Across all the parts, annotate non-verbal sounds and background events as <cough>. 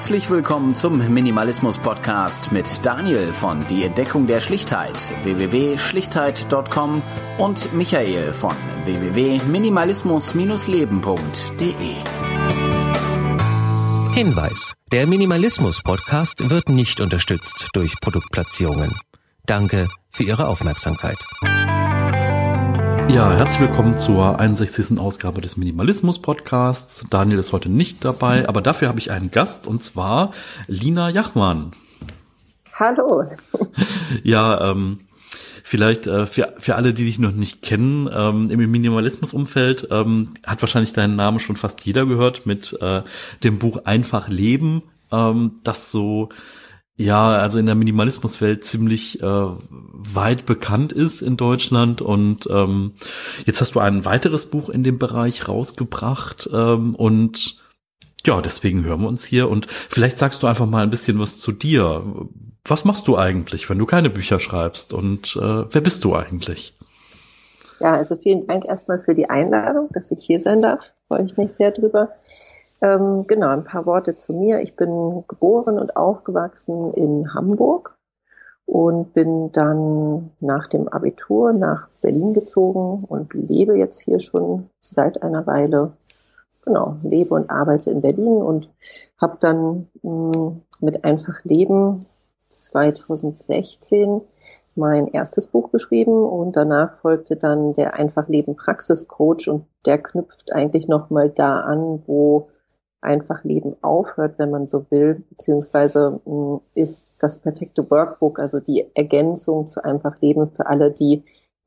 Herzlich willkommen zum Minimalismus Podcast mit Daniel von Die Entdeckung der Schlichtheit www.schlichtheit.com und Michael von www.minimalismus-leben.de. Hinweis: Der Minimalismus Podcast wird nicht unterstützt durch Produktplatzierungen. Danke für Ihre Aufmerksamkeit. Ja, herzlich willkommen zur 61. Ausgabe des Minimalismus Podcasts. Daniel ist heute nicht dabei, aber dafür habe ich einen Gast und zwar Lina Jachmann. Hallo. <laughs> Ja, ähm, vielleicht äh, für, für alle, die dich noch nicht kennen, ähm, im Minimalismus-Umfeld ähm, hat wahrscheinlich deinen Namen schon fast jeder gehört mit äh, dem Buch Einfach Leben, ähm, das so ja, also in der Minimalismuswelt ziemlich äh, weit bekannt ist in Deutschland. Und ähm, jetzt hast du ein weiteres Buch in dem Bereich rausgebracht. Ähm, und ja, deswegen hören wir uns hier. Und vielleicht sagst du einfach mal ein bisschen was zu dir. Was machst du eigentlich, wenn du keine Bücher schreibst? Und äh, wer bist du eigentlich? Ja, also vielen Dank erstmal für die Einladung, dass ich hier sein darf. Freue ich mich sehr drüber. Ähm, genau, ein paar Worte zu mir. Ich bin geboren und aufgewachsen in Hamburg und bin dann nach dem Abitur nach Berlin gezogen und lebe jetzt hier schon seit einer Weile. Genau, lebe und arbeite in Berlin und habe dann mh, hm, mit Einfach Leben 2016 mein erstes Buch geschrieben und danach folgte dann der Einfach Leben Praxiscoach und der knüpft eigentlich nochmal da an, wo einfach Leben aufhört, wenn man so will, beziehungsweise mh, hm, ist das perfekte Workbook, also die Ergänzung zu einfach Leben für alle, die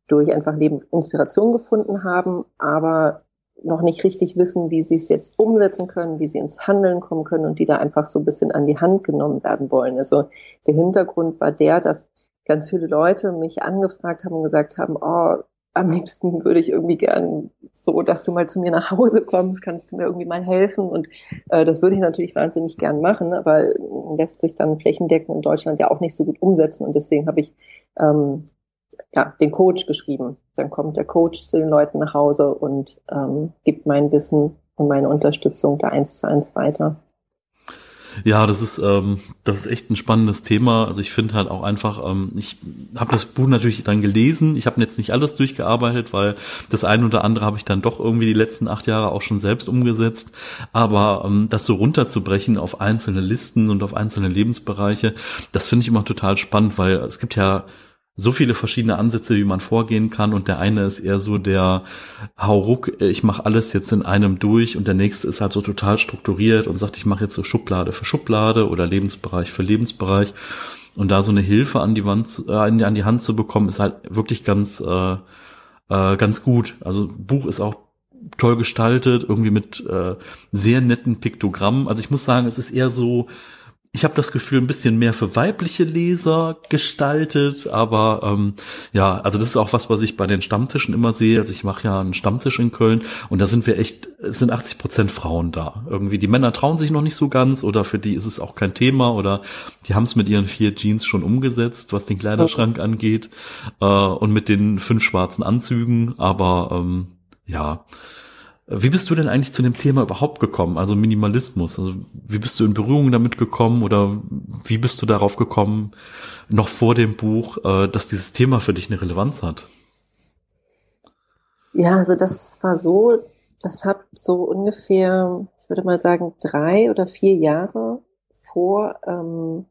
durch einfach Leben Inspiration gefunden haben, aber noch nicht richtig wissen, wie sie es jetzt umsetzen können, wie sie ins Handeln kommen können und die da einfach so ein bisschen an die Hand genommen werden wollen. Also der Hintergrund war der, dass ganz viele Leute mich angefragt haben und gesagt haben, oh, am liebsten würde ich irgendwie gern so, dass du mal zu mir nach Hause kommst, kannst du mir irgendwie mal helfen und äh, das würde ich natürlich wahnsinnig gern machen, aber lässt sich dann flächendeckend in Deutschland ja auch nicht so gut umsetzen und deswegen habe ich ähm, ja, den Coach geschrieben. Dann kommt der Coach zu den Leuten nach Hause und ähm, gibt mein Wissen und meine Unterstützung da eins zu eins weiter. Ja, das ist ähm, das ist echt ein spannendes Thema. Also ich finde halt auch einfach, ähm, ich habe das Buch natürlich dann gelesen. Ich habe jetzt nicht alles durchgearbeitet, weil das eine oder andere habe ich dann doch irgendwie die letzten acht Jahre auch schon selbst umgesetzt. Aber ähm, das so runterzubrechen auf einzelne Listen und auf einzelne Lebensbereiche, das finde ich immer total spannend, weil es gibt ja so viele verschiedene Ansätze, wie man vorgehen kann. Und der eine ist eher so der Hauruck, ich mache alles jetzt in einem durch und der nächste ist halt so total strukturiert und sagt, ich mache jetzt so Schublade für Schublade oder Lebensbereich für Lebensbereich. Und da so eine Hilfe an die Wand, äh, an die Hand zu bekommen, ist halt wirklich ganz, äh, äh, ganz gut. Also Buch ist auch toll gestaltet, irgendwie mit äh, sehr netten Piktogrammen. Also ich muss sagen, es ist eher so, ich habe das Gefühl, ein bisschen mehr für weibliche Leser gestaltet, aber ähm, ja, also das ist auch was, was ich bei den Stammtischen immer sehe. Also ich mache ja einen Stammtisch in Köln und da sind wir echt, es sind 80 Prozent Frauen da. Irgendwie die Männer trauen sich noch nicht so ganz oder für die ist es auch kein Thema oder die haben es mit ihren vier Jeans schon umgesetzt, was den Kleiderschrank angeht äh, und mit den fünf schwarzen Anzügen, aber ähm, ja, wie bist du denn eigentlich zu dem Thema überhaupt gekommen, also Minimalismus? Also wie bist du in Berührung damit gekommen oder wie bist du darauf gekommen, noch vor dem Buch, äh, dass dieses Thema für dich eine Relevanz hat? Ja, also das war so, das hat so ungefähr, ich würde mal sagen, drei oder vier Jahre vor ähm,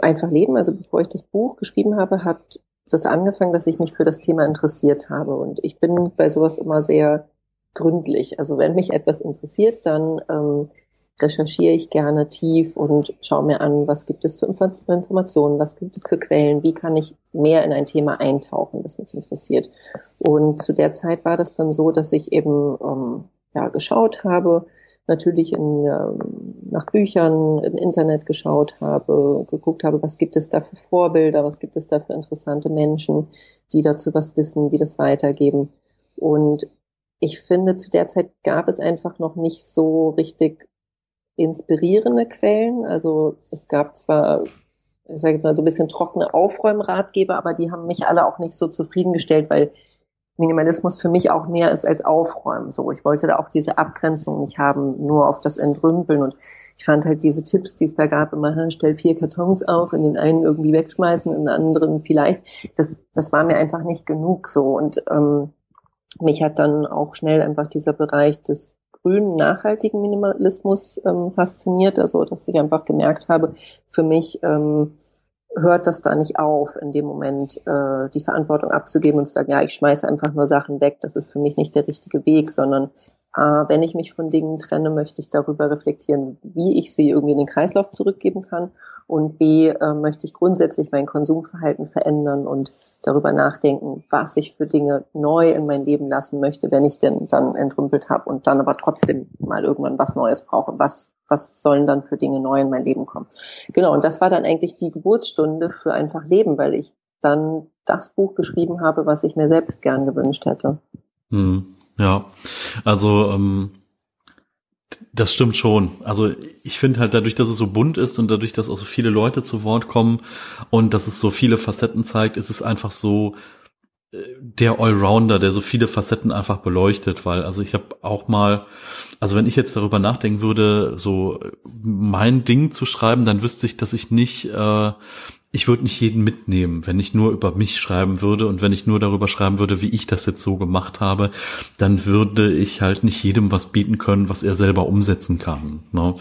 Einfach Leben, also bevor ich das Buch geschrieben habe, hat das angefangen, dass ich mich für das Thema interessiert habe. Und ich bin bei sowas immer sehr gründlich. Also wenn mich etwas interessiert, dann ähm, recherchiere ich gerne tief und schaue mir an, was gibt es für Informationen, was gibt es für Quellen, wie kann ich mehr in ein Thema eintauchen, das mich interessiert. Und zu der Zeit war das dann so, dass ich eben ähm, ja, geschaut habe, natürlich in, ähm, nach Büchern im Internet geschaut habe, geguckt habe, was gibt es da für Vorbilder, was gibt es da für interessante Menschen, die dazu was wissen, die das weitergeben. Und ich finde, zu der Zeit gab es einfach noch nicht so richtig inspirierende Quellen. Also es gab zwar, ich sage jetzt mal so ein bisschen trockene Aufräumratgeber, aber die haben mich alle auch nicht so zufriedengestellt, weil Minimalismus für mich auch mehr ist als Aufräumen. So, ich wollte da auch diese Abgrenzung nicht haben, nur auf das Entrümpeln und ich fand halt diese Tipps, die es da gab, immer, stell vier Kartons auf, in den einen irgendwie wegschmeißen, in den anderen vielleicht, das, das war mir einfach nicht genug so und ähm, mich hat dann auch schnell einfach dieser Bereich des grünen, nachhaltigen Minimalismus ähm, fasziniert, also dass ich einfach gemerkt habe, für mich ähm, hört das da nicht auf, in dem Moment äh, die Verantwortung abzugeben und zu sagen, ja, ich schmeiße einfach nur Sachen weg, das ist für mich nicht der richtige Weg, sondern wenn ich mich von Dingen trenne, möchte ich darüber reflektieren, wie ich sie irgendwie in den Kreislauf zurückgeben kann und B, äh, möchte ich grundsätzlich mein Konsumverhalten verändern und darüber nachdenken, was ich für Dinge neu in mein Leben lassen möchte, wenn ich denn dann entrümpelt habe und dann aber trotzdem mal irgendwann was Neues brauche. Was, was sollen dann für Dinge neu in mein Leben kommen? Genau, und das war dann eigentlich die Geburtsstunde für einfach Leben, weil ich dann das Buch geschrieben habe, was ich mir selbst gern gewünscht hätte. Hm, ja, also ähm, das stimmt schon. Also ich finde halt dadurch, dass es so bunt ist und dadurch, dass auch so viele Leute zu Wort kommen und dass es so viele Facetten zeigt, ist es einfach so äh, der Allrounder, der so viele Facetten einfach beleuchtet, weil also ich habe auch mal, also wenn ich jetzt darüber nachdenken würde, so mein Ding zu schreiben, dann wüsste ich, dass ich nicht äh, ich würde nicht jeden mitnehmen, wenn ich nur über mich schreiben würde und wenn ich nur darüber schreiben würde, wie ich das jetzt so gemacht habe, dann würde ich halt nicht jedem was bieten können, was er selber umsetzen kann. Ne?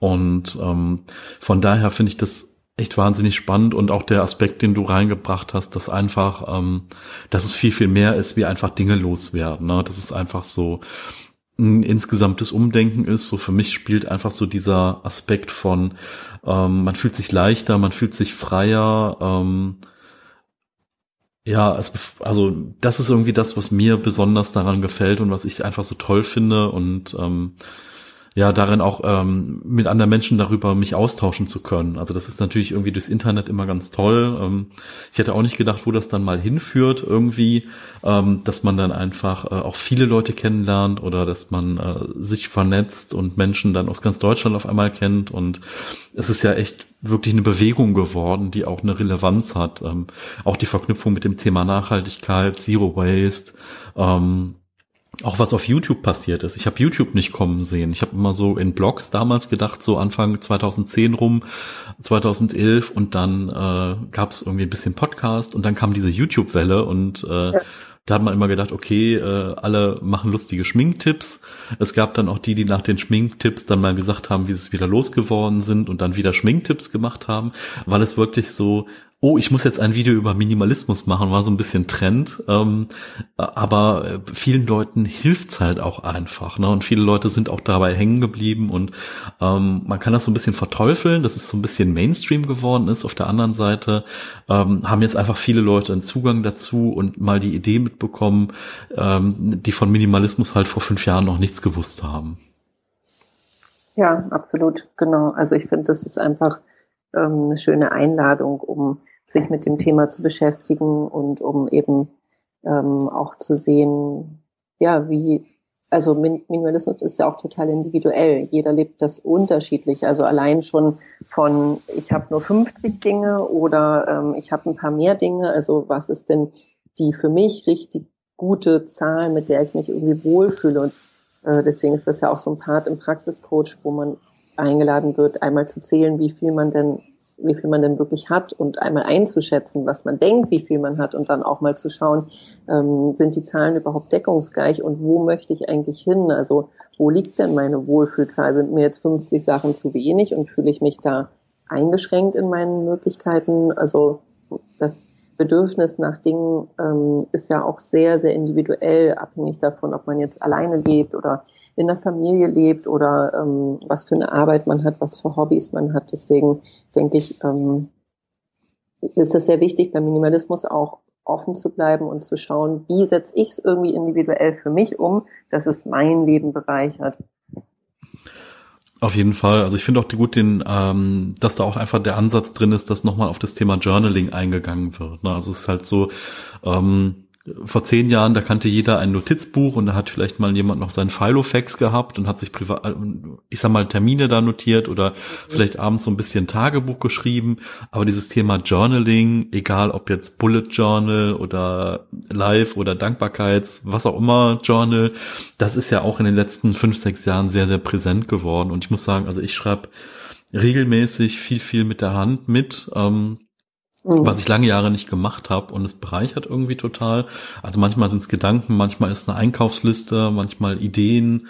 Und ähm, von daher finde ich das echt wahnsinnig spannend und auch der Aspekt, den du reingebracht hast, dass einfach, ähm, dass es viel, viel mehr ist, wie einfach Dinge loswerden. Ne? Das ist einfach so, ein insgesamtes Umdenken ist. So für mich spielt einfach so dieser Aspekt von, ähm, man fühlt sich leichter, man fühlt sich freier. Ähm, ja, es, also das ist irgendwie das, was mir besonders daran gefällt und was ich einfach so toll finde und ähm, ja darin auch ähm, mit anderen Menschen darüber mich austauschen zu können. Also das ist natürlich irgendwie durchs Internet immer ganz toll. Ähm, ich hätte auch nicht gedacht, wo das dann mal hinführt irgendwie, ähm, dass man dann einfach äh, auch viele Leute kennenlernt oder dass man äh, sich vernetzt und Menschen dann aus ganz Deutschland auf einmal kennt. Und es ist ja echt wirklich eine Bewegung geworden, die auch eine Relevanz hat. Ähm, auch die Verknüpfung mit dem Thema Nachhaltigkeit, Zero Waste. Ähm, auch was auf YouTube passiert ist. Ich habe YouTube nicht kommen sehen. Ich habe immer so in Blogs damals gedacht, so Anfang 2010 rum, 2011 und dann äh, gab es irgendwie ein bisschen Podcast und dann kam diese YouTube-Welle und äh, ja. da hat man immer gedacht, okay, äh, alle machen lustige Schminktipps. Es gab dann auch die, die nach den Schminktipps dann mal gesagt haben, wie sie es wieder losgeworden sind und dann wieder Schminktipps gemacht haben, weil es wirklich so oh, ich muss jetzt ein Video über Minimalismus machen, war so ein bisschen Trend. Ähm, aber äh, vielen Leuten hilft's halt auch einfach. Ne? Und viele Leute sind auch dabei hängen geblieben und ähm, man kann das so ein bisschen verteufeln, dass es so ein bisschen Mainstream geworden ist. Auf der anderen Seite ähm, haben jetzt einfach viele Leute einen Zugang dazu und mal die Idee mitbekommen, ähm, die von Minimalismus halt vor fünf Jahren noch nichts gewusst haben. Ja, absolut, genau. Also ich finde, das ist einfach ähm, eine schöne Einladung, um sich mit dem Thema zu beschäftigen und um eben ähm, auch zu sehen, ja, wie, also Minimalismus ist ja auch total individuell. Jeder lebt das unterschiedlich. Also allein schon von, ich habe nur 50 Dinge oder ähm, ich habe ein paar mehr Dinge. Also was ist denn die für mich richtig gute Zahl, mit der ich mich irgendwie wohlfühle? Und äh, deswegen ist das ja auch so ein Part im Praxiscoach, wo man eingeladen wird, einmal zu zählen, wie viel man denn wie viel man denn wirklich hat und einmal einzuschätzen, was man denkt, wie viel man hat und dann auch mal zu schauen, ähm, sind die Zahlen überhaupt deckungsgleich und wo möchte ich eigentlich hin? Also wo liegt denn meine Wohlfühlzahl? Sind mir jetzt 50 Sachen zu wenig und fühle ich mich da eingeschränkt in meinen Möglichkeiten? Also das Bedürfnis nach Dingen ähm, ist ja auch sehr, sehr individuell, abhängig davon, ob man jetzt alleine lebt oder in der Familie lebt oder ähm, was für eine Arbeit man hat, was für Hobbys man hat. Deswegen denke ich, ähm, ist das sehr wichtig, beim Minimalismus auch offen zu bleiben und zu schauen, wie setze ich es irgendwie individuell für mich um, dass es mein Leben bereichert. Auf jeden Fall. Also ich finde auch gut, den, ähm, dass da auch einfach der Ansatz drin ist, dass nochmal auf das Thema Journaling eingegangen wird. Ne? Also es ist halt so, ähm, vor zehn Jahren, da kannte jeder ein Notizbuch und da hat vielleicht mal jemand noch seinen Filofax gehabt und hat sich privat, ich sag mal, Termine da notiert oder vielleicht abends so ein bisschen Tagebuch geschrieben. Aber dieses Thema Journaling, egal ob jetzt Bullet Journal oder Live oder Dankbarkeits, was auch immer Journal, das ist ja auch in den letzten fünf, sechs Jahren sehr, sehr präsent geworden. Und ich muss sagen, also ich schreibe regelmäßig viel, viel mit der Hand mit. Ähm, mhm. was ich lange Jahre nicht gemacht habe und es bereichert irgendwie total. Also manchmal sind es Gedanken, manchmal ist eine Einkaufsliste, manchmal Ideen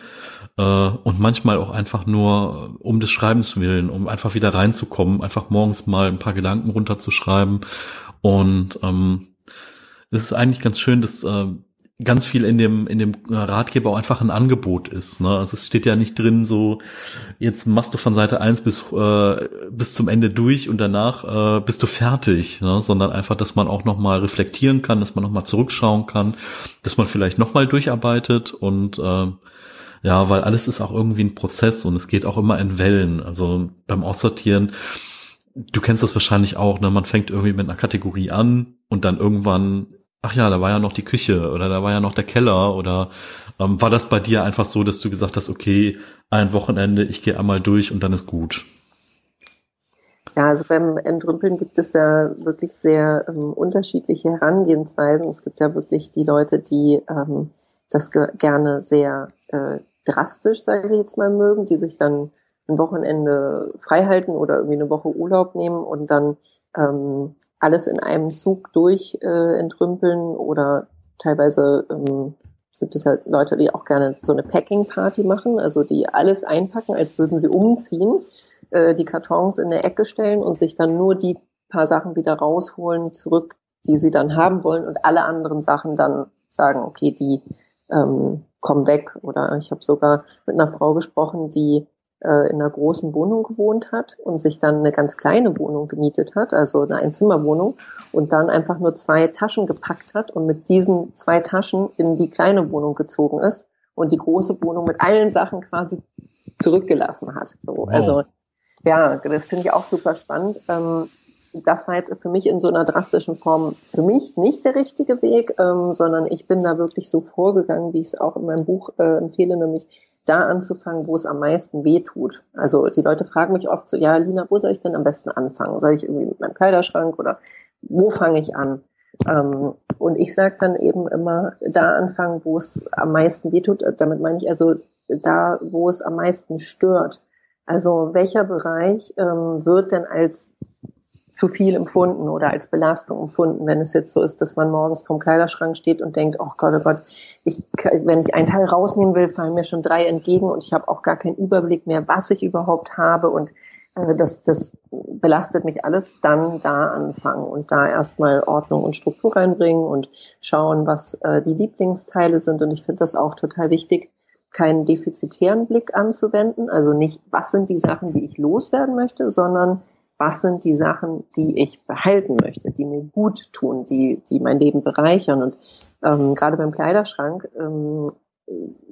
äh, und manchmal auch einfach nur um des Schreibens willen, um einfach wieder reinzukommen, einfach morgens mal ein paar Gedanken runterzuschreiben und ähm, es ist eigentlich ganz schön, dass äh, ganz viel in dem in dem Ratgeber auch einfach ein Angebot ist. Ne? Also es steht ja nicht drin, so jetzt machst du von Seite eins bis äh, bis zum Ende durch und danach äh, bist du fertig, ne? sondern einfach, dass man auch noch mal reflektieren kann, dass man noch mal zurückschauen kann, dass man vielleicht noch mal durcharbeitet und äh, ja, weil alles ist auch irgendwie ein Prozess und es geht auch immer in Wellen. Also beim Aussortieren du kennst das wahrscheinlich auch, ne? Man fängt irgendwie mit einer Kategorie an und dann irgendwann ach ja, da war ja noch die Küche oder da war ja noch der Keller oder ähm, war das bei dir einfach so, dass du gesagt hast, okay, ein Wochenende, ich gehe einmal durch und dann ist gut? Ja, also beim Entrümpeln gibt es ja wirklich sehr ähm, unterschiedliche Herangehensweisen. Es gibt ja wirklich die Leute, die ähm, das ge gerne sehr äh, drastisch, sage ich jetzt mal, mögen, die sich dann ein Wochenende frei halten oder irgendwie eine Woche Urlaub nehmen und dann ähm, alles in einem Zug durch äh, entrümpeln oder teilweise ähm, gibt es halt Leute, die auch gerne so eine Packing-Party machen, also die alles einpacken, als würden sie umziehen, äh, die Kartons in der Ecke stellen und sich dann nur die paar Sachen wieder rausholen, zurück, die sie dann haben wollen und alle anderen Sachen dann sagen, okay, die ähm, kommen weg. Oder ich habe sogar mit einer Frau gesprochen, die äh, in einer großen Wohnung gewohnt hat und sich dann eine ganz kleine Wohnung gemietet hat, also eine Einzimmerwohnung, und dann einfach nur zwei Taschen gepackt hat und mit diesen zwei Taschen in die kleine Wohnung gezogen ist und die große Wohnung mit allen Sachen quasi zurückgelassen hat. So, wow. Also ja, das finde ich auch super spannend. Ähm, das war jetzt für mich in so einer drastischen Form für mich nicht der richtige Weg, ähm, sondern ich bin da wirklich so vorgegangen, wie ich es auch in meinem Buch äh, empfehle, nämlich da anzufangen, wo es am meisten weh tut. Also die Leute fragen mich oft so, ja, Lina, wo soll ich denn am besten anfangen? Soll ich irgendwie mit meinem Kleiderschrank oder wo fange ich an? Ähm, und ich sage dann eben immer, da anfangen, wo es am meisten weh tut. Damit meine ich also da, wo es am meisten stört. Also welcher Bereich ähm, wird denn als zu viel empfunden oder als Belastung empfunden, wenn es jetzt so ist, dass man morgens vom Kleiderschrank steht und denkt, oh Gott, oh Gott, ich, wenn ich einen Teil rausnehmen will, fallen mir schon drei entgegen und ich habe auch gar keinen Überblick mehr, was ich überhaupt habe und äh, das, das belastet mich alles, dann da anfangen und da erstmal Ordnung und Struktur reinbringen und schauen, was äh, die Lieblingsteile sind. Und ich finde das auch total wichtig, keinen defizitären Blick anzuwenden. Also nicht, was sind die Sachen, die ich loswerden möchte, sondern was sind die Sachen, die ich behalten möchte, die mir gut tun, die, die mein Leben bereichern. Und ähm, gerade beim Kleiderschrank ähm,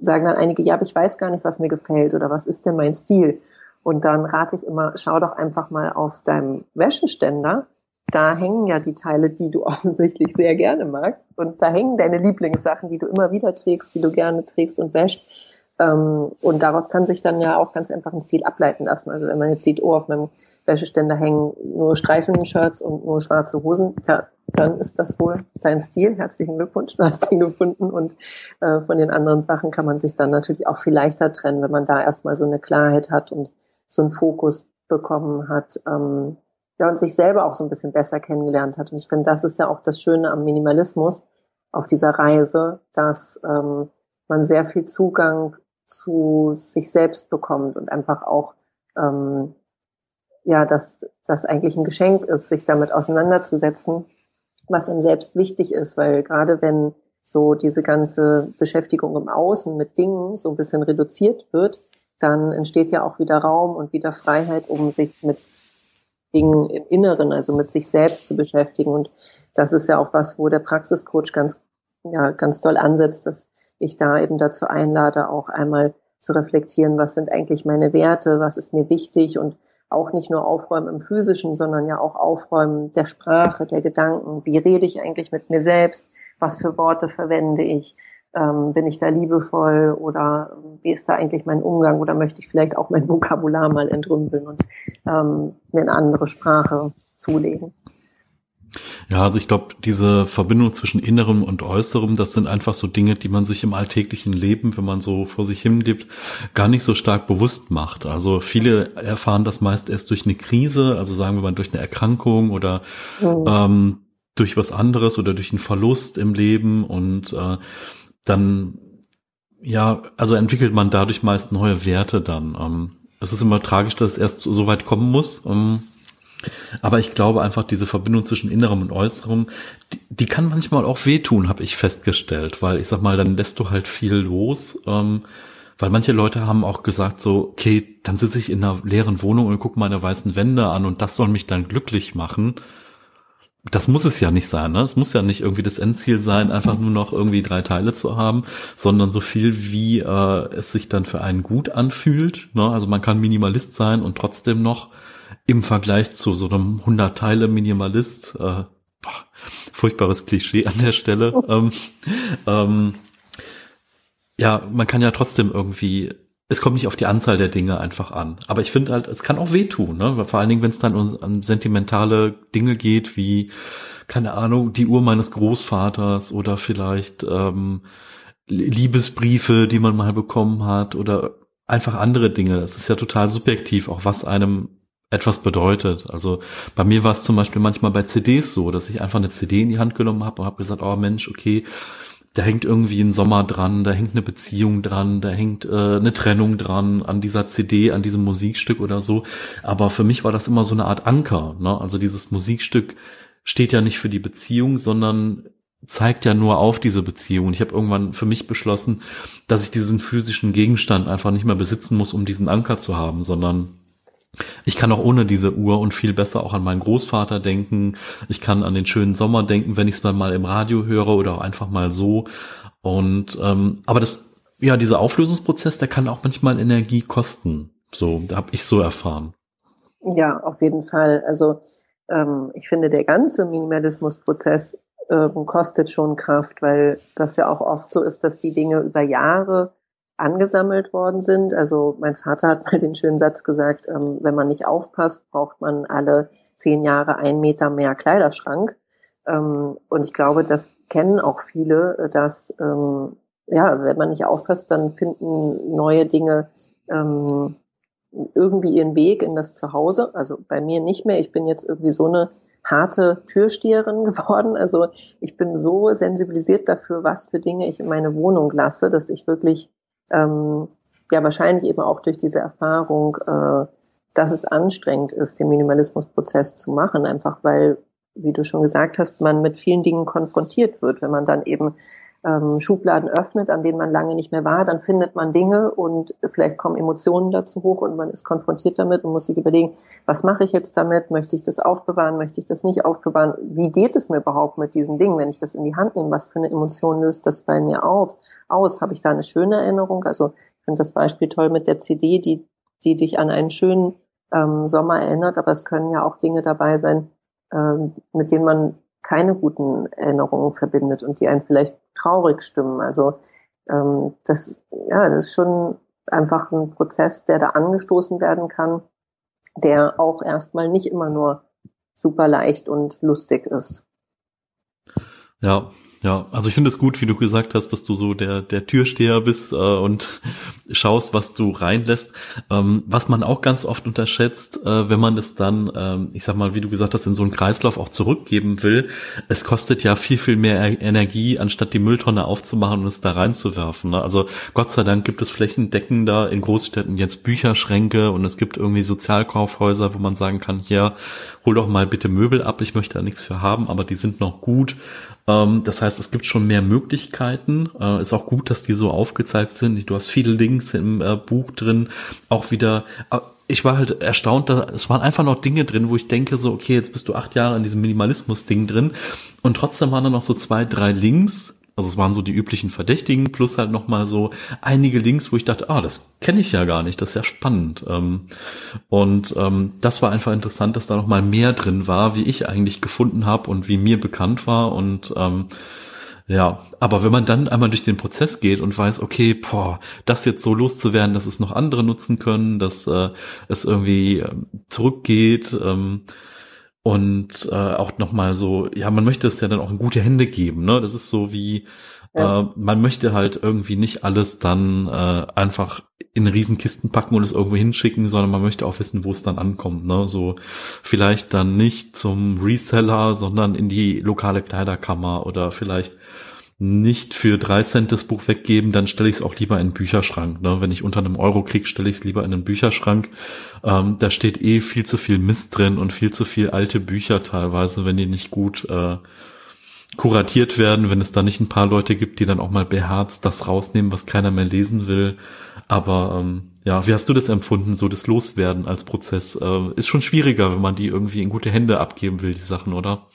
sagen dann einige, ja, aber ich weiß gar nicht, was mir gefällt oder was ist denn mein Stil. Und dann rate ich immer, schau doch einfach mal auf deinem Wäscheständer. Da hängen ja die Teile, die du <laughs> offensichtlich sehr gerne magst. Und da hängen deine Lieblingssachen, die du immer wieder trägst, die du gerne trägst und wäschst. Ähm, und daraus kann sich dann ja auch ganz einfach ein Stil ableiten lassen. Also wenn man jetzt sieht, oh, auf meinem Wäscheständer hängen nur Streifen-Shirts und nur schwarze Hosen, ja, dann ist das wohl dein Stil. Herzlichen Glückwunsch, du hast ihn gefunden. Und äh, von den anderen Sachen kann man sich dann natürlich auch viel leichter trennen, wenn man da erstmal so eine Klarheit hat und so einen Fokus bekommen hat. Ähm, ja, und sich selber auch so ein bisschen besser kennengelernt hat. Und ich finde, das ist ja auch das Schöne am Minimalismus auf dieser Reise, dass ähm, man sehr viel Zugang zu sich selbst bekommt und einfach auch ähm, ja, dass das eigentlich ein Geschenk ist, sich damit auseinanderzusetzen, was ihm selbst wichtig ist, weil gerade wenn so diese ganze Beschäftigung im Außen mit Dingen so ein bisschen reduziert wird, dann entsteht ja auch wieder Raum und wieder Freiheit, um sich mit Dingen im Inneren, also mit sich selbst zu beschäftigen. Und das ist ja auch was, wo der Praxiscoach ganz, ja, ganz doll ansetzt, dass ich da eben dazu einlade, auch einmal zu reflektieren, was sind eigentlich meine Werte, was ist mir wichtig und auch nicht nur aufräumen im physischen, sondern ja auch aufräumen der Sprache, der Gedanken. Wie rede ich eigentlich mit mir selbst? was für Worte verwende ich, ähm, bin ich da liebevoll oder wie ist da eigentlich mein Umgang oder möchte ich vielleicht auch mein Vokabular mal entrümpeln und ähm, mir eine andere Sprache zulegen. Ja, also ich glaube, diese Verbindung zwischen Innerem und Äußerem, das sind einfach so Dinge, die man sich im alltäglichen Leben, wenn man so vor sich hin lebt, gar nicht so stark bewusst macht. Also viele erfahren das meist erst durch eine Krise, also sagen wir mal durch eine Erkrankung oder mhm. ähm, durch was anderes oder durch einen Verlust im Leben und äh, dann, ja, also entwickelt man dadurch meist neue Werte dann. Ähm, es ist immer tragisch, dass es erst so weit kommen muss. Ähm, aber ich glaube einfach, diese Verbindung zwischen Innerem und Äußerem, die, die kann manchmal auch wehtun, habe ich festgestellt, weil ich sag mal, dann lässt du halt viel los. Ähm, weil manche Leute haben auch gesagt so, okay, dann sitze ich in einer leeren Wohnung und gucke meine weißen Wände an und das soll mich dann glücklich machen das muss es ja nicht sein, ne? Es muss ja nicht irgendwie das Endziel sein, einfach nur noch irgendwie drei Teile zu haben, sondern so viel, wie äh, es sich dann für einen gut anfühlt. Ne? Also man kann Minimalist sein und trotzdem noch im Vergleich zu so einem 100 Teile Minimalist, äh, boah, furchtbares Klischee an der Stelle. ähm, ähm, ja, man kann ja trotzdem irgendwie es kommt nicht auf die Anzahl der Dinge einfach an. Aber ich finde halt, es kann auch wehtun, ne? Vor allen Dingen, wenn es dann um, um, sentimentale Dinge geht, wie, keine Ahnung, die Uhr meines Großvaters oder vielleicht ähm, Liebesbriefe, die man mal bekommen hat oder einfach andere Dinge. Es ist ja total subjektiv, auch was einem etwas bedeutet. Also bei mir war es zum Beispiel manchmal bei CDs so, dass ich einfach eine CD in die Hand genommen habe und habe gesagt, oh Mensch, okay, da hängt irgendwie ein Sommer dran, da hängt eine Beziehung dran, da hängt äh, eine Trennung dran an dieser CD, an diesem Musikstück oder so. Aber für mich war das immer so eine Art Anker. Ne? Also dieses Musikstück steht ja nicht für die Beziehung, sondern zeigt ja nur auf diese Beziehung. Und ich habe irgendwann für mich beschlossen, dass ich diesen physischen Gegenstand einfach nicht mehr besitzen muss, um diesen Anker zu haben, sondern ich kann auch ohne diese Uhr und viel besser auch an meinen Großvater denken. Ich kann an den schönen Sommer denken, wenn ich es mal im Radio höre oder auch einfach mal so. Und ähm, aber das, ja, dieser Auflösungsprozess, der kann auch manchmal Energie kosten. So, da habe ich so erfahren. Ja, auf jeden Fall. Also ähm, ich finde, der ganze Minimalismusprozess ähm, kostet schon Kraft, weil das ja auch oft so ist, dass die Dinge über Jahre angesammelt worden sind. Also mein Vater hat mal den schönen Satz gesagt, ähm, wenn man nicht aufpasst, braucht man alle zehn Jahre ein Meter mehr Kleiderschrank. Ähm, und ich glaube, das kennen auch viele, dass ähm, ja, wenn man nicht aufpasst, dann finden neue Dinge ähm, irgendwie ihren Weg in das Zuhause. Also bei mir nicht mehr. Ich bin jetzt irgendwie so eine harte Türsteherin <laughs> geworden. Also ich bin so sensibilisiert dafür, was für Dinge ich in meine Wohnung lasse, dass ich wirklich ähm, ja wahrscheinlich eben auch durch diese Erfahrung, äh, dass es anstrengend ist, den Minimalismusprozess zu machen, einfach weil, wie du schon gesagt hast, man mit vielen Dingen konfrontiert wird, wenn man dann eben ähm, Schubladen öffnet, an denen man lange nicht mehr war, dann findet man Dinge und vielleicht kommen Emotionen dazu hoch und man ist konfrontiert damit und muss sich überlegen, was mache ich jetzt damit? Möchte ich das aufbewahren? Möchte ich das nicht aufbewahren? Wie geht es mir überhaupt mit diesen Dingen, wenn ich das in die Hand nehme? Was für eine Emotion löst das bei mir auf? Aus? Habe ich da eine schöne Erinnerung? Also ich finde das Beispiel toll mit der CD, die, die dich an einen schönen ähm, Sommer erinnert, aber es können ja auch Dinge dabei sein, ähm, mit denen man keine guten Erinnerungen verbindet und die einen vielleicht traurig stimmen. Also ähm, das, ja, das ist schon einfach ein Prozess, der da angestoßen werden kann, der auch erstmal nicht immer nur super leicht und lustig ist. Ja, ja, also ich finde es gut, wie du gesagt hast, dass du so der, der Türsteher bist äh, und <laughs> schaust, was du reinlässt. Ähm, was man auch ganz oft unterschätzt, äh, wenn man es dann, ähm, ich sag mal, wie du gesagt hast, in so einen Kreislauf auch zurückgeben will, es kostet ja viel, viel mehr Energie, anstatt die Mülltonne aufzumachen und es da reinzuwerfen. Ne? Also Gott sei Dank gibt es flächendeckender in Großstädten jetzt Bücherschränke und es gibt irgendwie Sozialkaufhäuser, wo man sagen kann, hier, hol doch mal bitte Möbel ab, ich möchte da nichts für haben, aber die sind noch gut das heißt, es gibt schon mehr Möglichkeiten. Äh, ist auch gut, dass die so aufgezeigt sind. Du hast viele Links im äh, Buch drin. Auch wieder, äh, ich war halt erstaunt, da, es waren einfach noch Dinge drin, wo ich denke so, okay, jetzt bist du acht Jahre in diesem Minimalismus-Ding drin. Und trotzdem waren da noch so zwei, drei Links, also es waren so die üblichen Verdächtigen plus halt noch mal so einige Links, wo ich dachte, ah, das kenne ich ja gar nicht, das ist ja spannend. Ähm, und ähm, das war einfach interessant, dass da noch mal mehr drin war, wie ich eigentlich gefunden habe und wie mir bekannt war. Und ähm, Ja, aber wenn man dann einmal durch den Prozess geht und weiß, okay, boah, das jetzt so loszuwerden, dass es noch andere nutzen können, dass äh, es irgendwie äh, zurückgeht ähm, und äh, auch nochmal so, ja, man möchte es ja dann auch in gute Hände geben, ne? Das ist so wie, ja. äh, man möchte halt irgendwie nicht alles dann äh, einfach in Riesenkisten packen und es irgendwo hinschicken, sondern man möchte auch wissen, wo es dann ankommt. Ne? So vielleicht dann nicht zum Reseller, sondern in die lokale Kleiderkammer oder vielleicht nicht für drei Cent das Buch weggeben, dann stelle ich es auch lieber in den Bücherschrank. Ne? Wenn ich unter einem Euro krieg, stelle ich es lieber in den Bücherschrank. Ähm, da steht eh viel zu viel Mist drin und viel zu viel alte Bücher teilweise, wenn die nicht gut äh, kuratiert werden, wenn es da nicht ein paar Leute gibt, die dann auch mal beherzt das rausnehmen, was keiner mehr lesen will. Aber ähm, ja, wie hast du das empfunden, so das Loswerden als Prozess? Äh, ist schon schwieriger, wenn man die irgendwie in gute Hände abgeben will, die Sachen, oder?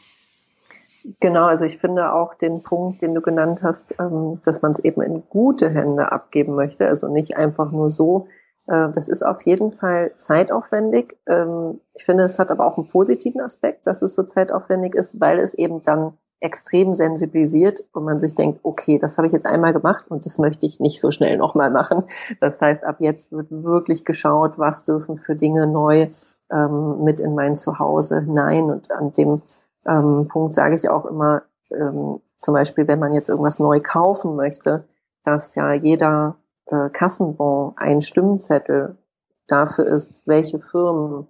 Genau, also ich finde auch den Punkt, den du genannt hast, ähm, dass man es eben in gute Hände abgeben möchte, also nicht einfach nur so. Äh, das ist auf jeden Fall zeitaufwendig. Ähm, ich finde, es hat aber auch einen positiven Aspekt, dass es so zeitaufwendig ist, weil es eben dann extrem sensibilisiert und man sich denkt, okay, das habe ich jetzt einmal gemacht und das möchte ich nicht so schnell nochmal machen. Das heißt, ab jetzt wird wirklich geschaut, was dürfen für Dinge neu ähm, mit in mein Zuhause hinein und an dem ähm, Punkt sage ich auch immer, ähm, zum Beispiel, wenn man jetzt irgendwas neu kaufen möchte, dass ja jeder äh, Kassenbon ein Stimmzettel dafür ist, welche Firmen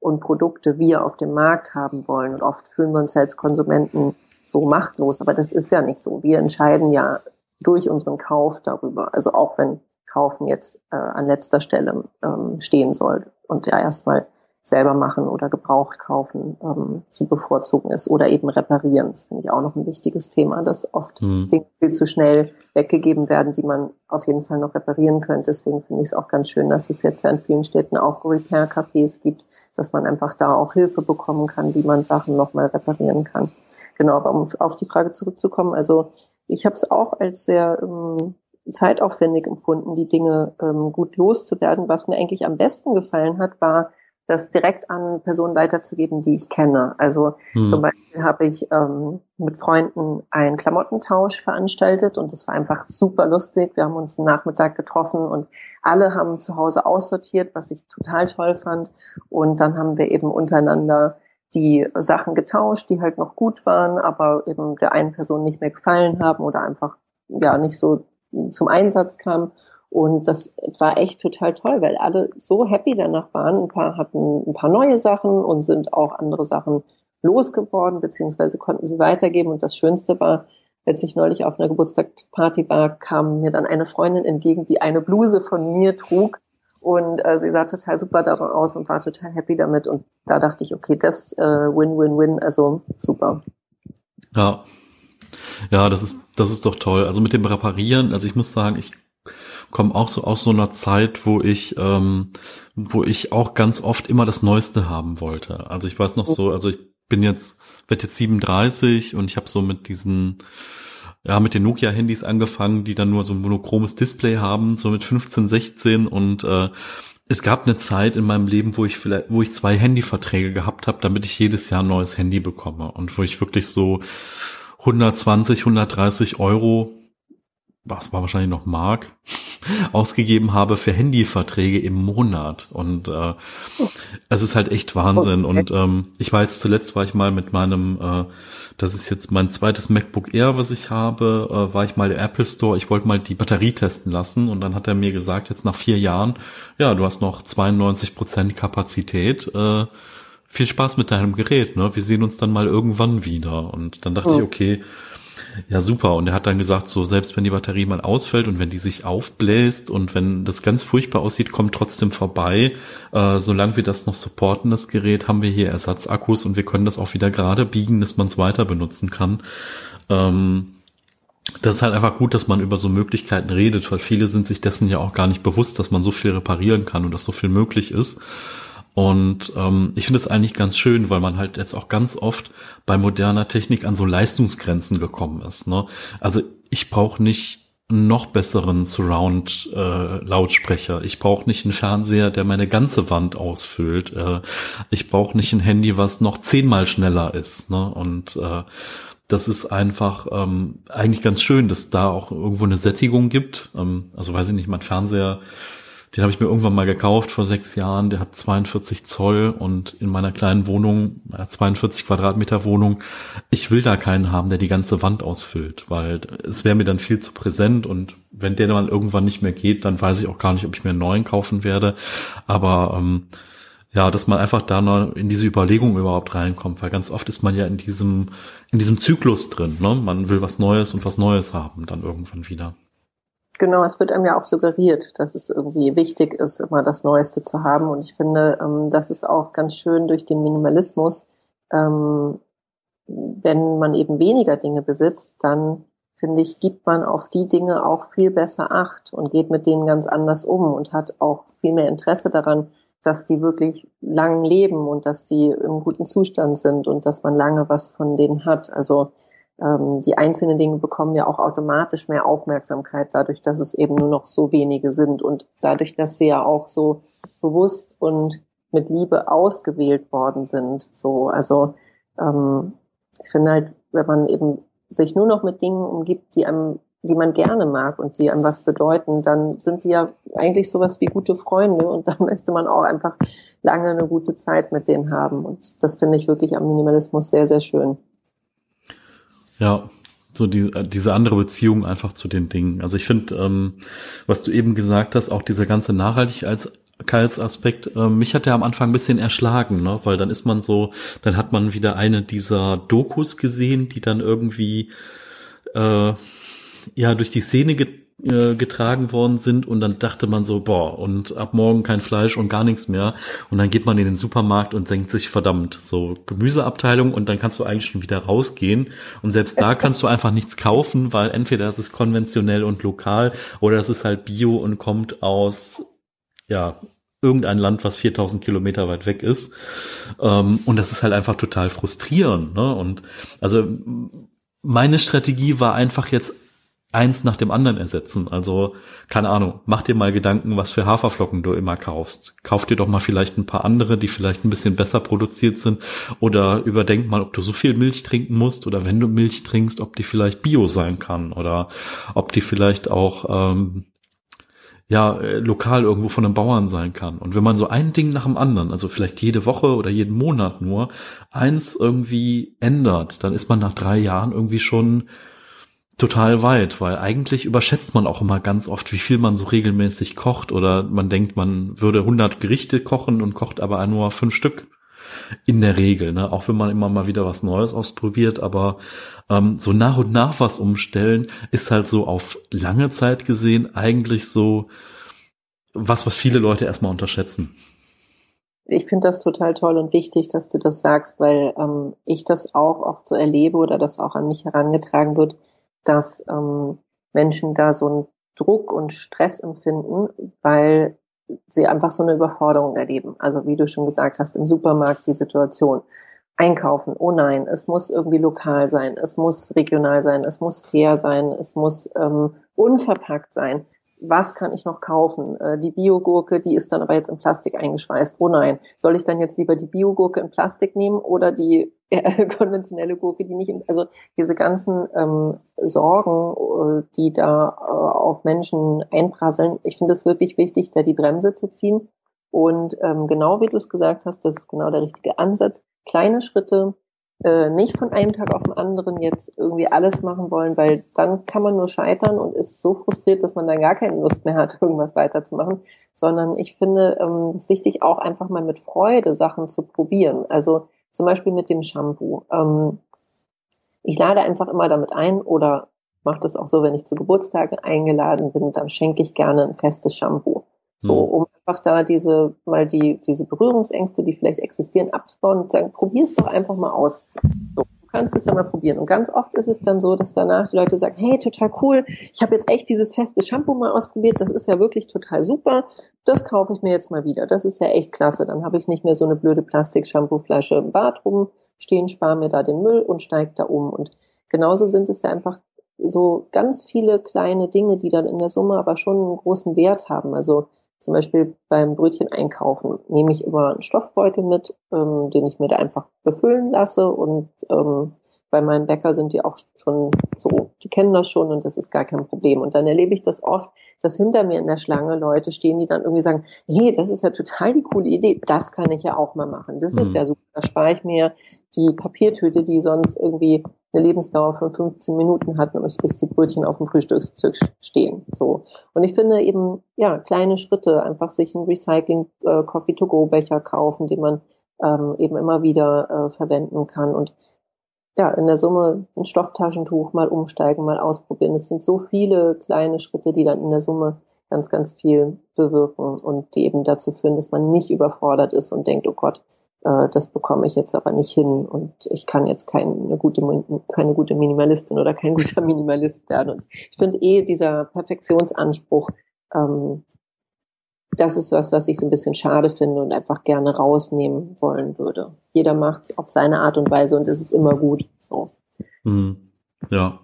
und Produkte wir auf dem Markt haben wollen. Und oft fühlen wir uns als Konsumenten so machtlos, aber das ist ja nicht so. Wir entscheiden ja durch unseren Kauf darüber. Also auch wenn Kaufen jetzt äh, an letzter Stelle ähm, stehen soll und ja erstmal selber machen oder gebraucht kaufen ähm, zu bevorzugen ist oder eben reparieren. Das finde ich auch noch ein wichtiges Thema, dass oft mhm. Dinge viel zu schnell weggegeben werden, die man auf jeden Fall noch reparieren könnte. Deswegen finde ich es auch ganz schön, dass es jetzt ja in vielen Städten auch Repair-Cafés gibt, dass man einfach da auch Hilfe bekommen kann, wie man Sachen nochmal reparieren kann. Genau, aber um auf die Frage zurückzukommen, also ich habe es auch als sehr ähm, zeitaufwendig empfunden, die Dinge ähm, gut loszuwerden. Was mir eigentlich am besten gefallen hat, war das direkt an Personen weiterzugeben, die ich kenne. Also hm. zum Beispiel habe ich ähm, mit Freunden einen Klamottentausch veranstaltet und das war einfach super lustig. Wir haben uns einen Nachmittag getroffen und alle haben zu Hause aussortiert, was ich total toll fand. Und dann haben wir eben untereinander die Sachen getauscht, die halt noch gut waren, aber eben der einen Person nicht mehr gefallen haben oder einfach ja nicht so zum Einsatz kamen. Und das war echt total toll, weil alle so happy danach waren. Ein paar hatten ein paar neue Sachen und sind auch andere Sachen losgeworden, beziehungsweise konnten sie weitergeben. Und das Schönste war, als ich neulich auf einer Geburtstagsparty war, kam mir dann eine Freundin entgegen, die eine Bluse von mir trug. Und äh, sie sah total super daran aus und war total happy damit. Und da dachte ich, okay, das äh, Win-Win-Win, also super. Ja. Ja, das ist, das ist doch toll. Also mit dem Reparieren, also ich muss sagen, ich komme auch so aus so einer Zeit, wo ich, ähm, wo ich auch ganz oft immer das Neueste haben wollte. Also ich weiß noch so, also ich bin jetzt, werde jetzt 37 und ich habe so mit diesen, ja, mit den Nokia-Handys angefangen, die dann nur so ein monochromes Display haben, so mit 15, 16 und äh, es gab eine Zeit in meinem Leben, wo ich vielleicht, wo ich zwei Handyverträge gehabt habe, damit ich jedes Jahr ein neues Handy bekomme und wo ich wirklich so 120, 130 Euro was war wahrscheinlich noch Mark, <laughs> ausgegeben habe für Handyverträge im Monat. Und äh, es ist halt echt Wahnsinn. Okay. Und ähm, ich war jetzt zuletzt, war ich mal mit meinem, äh, das ist jetzt mein zweites MacBook Air, was ich habe, äh, war ich mal im Apple Store. Ich wollte mal die Batterie testen lassen. Und dann hat er mir gesagt, jetzt nach vier Jahren, ja, du hast noch 92 Prozent Kapazität. Äh, viel Spaß mit deinem Gerät. Ne? Wir sehen uns dann mal irgendwann wieder. Und dann dachte oh. ich, okay, ja, super. Und er hat dann gesagt, so selbst wenn die Batterie mal ausfällt und wenn die sich aufbläst und wenn das ganz furchtbar aussieht, kommt trotzdem vorbei. Äh, solange wir das noch supporten, das Gerät, haben wir hier Ersatzakkus und wir können das auch wieder gerade biegen, dass man es weiter benutzen kann. Ähm, das ist halt einfach gut, dass man über so Möglichkeiten redet, weil viele sind sich dessen ja auch gar nicht bewusst, dass man so viel reparieren kann und dass so viel möglich ist. Und ähm, ich finde es eigentlich ganz schön, weil man halt jetzt auch ganz oft bei moderner Technik an so Leistungsgrenzen gekommen ist. Ne? Also ich brauche nicht noch besseren Surround-Lautsprecher. Äh, ich brauche nicht einen Fernseher, der meine ganze Wand ausfüllt. Äh, ich brauche nicht ein Handy, was noch zehnmal schneller ist. Ne? Und äh, das ist einfach ähm, eigentlich ganz schön, dass da auch irgendwo eine Sättigung gibt. Ähm, also weiß ich nicht, mein Fernseher den habe ich mir irgendwann mal gekauft vor sechs Jahren. Der hat 42 Zoll und in meiner kleinen Wohnung, 42 Quadratmeter Wohnung, ich will da keinen haben, der die ganze Wand ausfüllt, weil es wäre mir dann viel zu präsent und wenn der dann irgendwann nicht mehr geht, dann weiß ich auch gar nicht, ob ich mir einen neuen kaufen werde. Aber ähm, ja, dass man einfach da noch in diese Überlegung überhaupt reinkommt, weil ganz oft ist man ja in diesem, in diesem Zyklus drin. Ne? Man will was Neues und was Neues haben, dann irgendwann wieder. Genau, es wird einem ja auch suggeriert, dass es irgendwie wichtig ist, immer das Neueste zu haben. Und ich finde, ähm, das ist auch ganz schön durch den Minimalismus. Ähm, wenn man eben weniger Dinge besitzt, dann finde ich, gibt man auf die Dinge auch viel besser Acht und geht mit denen ganz anders um und hat auch viel mehr Interesse daran, dass die wirklich lang leben und dass die im guten Zustand sind und dass man lange was von denen hat. Also ähm, die einzelnen Dinge bekommen ja auch automatisch mehr Aufmerksamkeit, dadurch, dass es eben nur noch so wenige sind und dadurch, dass sie ja auch so bewusst und mit Liebe ausgewählt worden sind. So, also ähm, ich finde halt, wenn man eben sich nur noch mit Dingen umgibt, die einem, die man gerne mag und die einem was bedeuten, dann sind die ja eigentlich sowas wie gute Freunde und dann <laughs> möchte man auch einfach lange eine gute Zeit mit denen haben. Und das finde ich wirklich am Minimalismus sehr, sehr schön. Ja, so die, diese andere Beziehung einfach zu den Dingen. Also ich finde, ähm, was du eben gesagt hast, auch dieser ganze Nachhaltigkeitsaspekt, äh, mich hat der am Anfang ein bisschen erschlagen, ne? weil dann ist man so, dann hat man wieder eine dieser Dokus gesehen, die dann irgendwie äh, ja durch die Szene äh, getragen worden sind und dann dachte man so, boah, und ab morgen kein Fleisch und gar nichts mehr. Und dann geht man in den Supermarkt und denkt sich, verdammt, so Gemüseabteilung und dann kannst du eigentlich schon wieder rausgehen. Und selbst da kannst du einfach nichts kaufen, weil entweder es ist konventionell und lokal oder es ist halt bio und kommt aus, ja, irgendein Land, was 4000 Kilometer weit weg ist. Ähm, und das ist halt einfach total frustrierend. Ne? Und also meine Strategie war einfach jetzt eins nach dem anderen ersetzen. Also, keine Ahnung, mach dir mal Gedanken, was für Haferflocken du immer kaufst. Kauf dir doch mal vielleicht ein paar andere, die vielleicht ein bisschen besser produziert sind. Oder überdenk mal, ob du so viel Milch trinken musst oder wenn du Milch trinkst, ob die vielleicht bio sein kann oder ob die vielleicht auch ähm, ja lokal irgendwo von einem Bauern sein kann. Und wenn man so ein Ding nach dem anderen, also vielleicht jede Woche oder jeden Monat nur eins irgendwie ändert, dann ist man nach drei Jahren irgendwie schon total weit, weil eigentlich überschätzt man auch immer ganz oft, wie viel man so regelmäßig kocht oder man denkt, man würde 100 Gerichte kochen und kocht aber nur fünf Stück in der Regel, ne? auch wenn man immer mal wieder was Neues ausprobiert, aber ähm, so nach und nach was umstellen ist halt so auf lange Zeit gesehen eigentlich so was, was viele Leute erstmal unterschätzen. Ich finde das total toll und wichtig, dass du das sagst, weil ähm, ich das auch oft so erlebe oder das auch an mich herangetragen wird, dass ähm, Menschen da so einen Druck und Stress empfinden, weil sie einfach so eine Überforderung erleben. Also wie du schon gesagt hast, im Supermarkt die Situation. Einkaufen, oh nein, es muss irgendwie lokal sein, es muss regional sein, es muss fair sein, es muss ähm, unverpackt sein was kann ich noch kaufen? Äh, die Biogurke, die ist dann aber jetzt in Plastik eingeschweißt. Oh nein, soll ich dann jetzt lieber die Biogurke in Plastik nehmen oder die <laughs> äh, konventionelle Gurke, die nicht in, also diese ganzen ähm, Sorgen, äh, die da äh, auf Menschen einprasseln, ich finde es wirklich wichtig, da die Bremse zu ziehen. Und ähm, genau wie du es gesagt hast, das ist genau der richtige Ansatz. Kleine Schritte, äh, nicht von einem Tag auf den anderen jetzt irgendwie alles machen wollen, weil dann kann man nur scheitern und ist so frustriert, dass man dann gar keine Lust mehr hat, <laughs> irgendwas weiterzumachen, sondern ich finde ähm, es wichtig, auch einfach mal mit Freude Sachen zu probieren. Also zum Beispiel mit dem Shampoo. Ähm, ich lade einfach immer damit ein oder mache das auch so, wenn ich zu Geburtstagen eingeladen bin, dann schenke ich gerne ein festes Shampoo. So, hm. um einfach da diese, mal die, diese Berührungsängste, die vielleicht existieren, abzubauen und sagen, probier's doch einfach mal aus. So, du kannst es ja mal probieren. Und ganz oft ist es dann so, dass danach die Leute sagen, hey, total cool, ich habe jetzt echt dieses feste Shampoo mal ausprobiert, das ist ja wirklich total super, das kaufe ich mir jetzt mal wieder. Das ist ja echt klasse. Dann habe ich nicht mehr so eine blöde Plastik-Shampoo-Flasche im Bad rumstehen, spare mir da den Müll und steige da um. Und genauso sind es ja einfach so ganz viele kleine Dinge, die dann in der Summe aber schon einen großen Wert haben. Also zum Beispiel beim Brötchen einkaufen nehme ich immer einen Stoffbeutel mit, ähm, den ich mir da einfach befüllen lasse und ähm, bei meinem Bäcker sind die auch schon so, die kennen das schon und das ist gar kein Problem. Und dann erlebe ich das oft, dass hinter mir in der Schlange Leute stehen, die dann irgendwie sagen, hey, das ist ja total die coole Idee, das kann ich ja auch mal machen. Das mhm. ist ja super, da spare ich mir die Papiertüte, die sonst irgendwie eine Lebensdauer von 15 Minuten hat, nämlich bis die Brötchen auf dem Frühstückstisch stehen. So. Und ich finde eben, ja, kleine Schritte, einfach sich einen Recycling äh, kaufen, den man ähm, eben immer wieder äh, verwenden kann und ja, in der Summe ein Stofftaschentuch mal umsteigen, mal ausprobieren. Es sind so viele kleine Schritte, die dann in der Summe ganz, ganz viel bewirken und die eben dazu führen, dass man nicht überfordert ist und denkt, oh Gott, äh, das bekomme ich jetzt aber nicht hin und ich kann jetzt keine gute, keine gute Minimalistin oder kein guter <laughs> Minimalist werden. Und ich finde eh dieser Perfektionsanspruch, ähm, das ist was, was ich so ein bisschen schade finde und einfach gerne rausnehmen wollen würde. Jeder macht es auf seine Art und Weise und es ist immer gut. So. Mhm. Ja,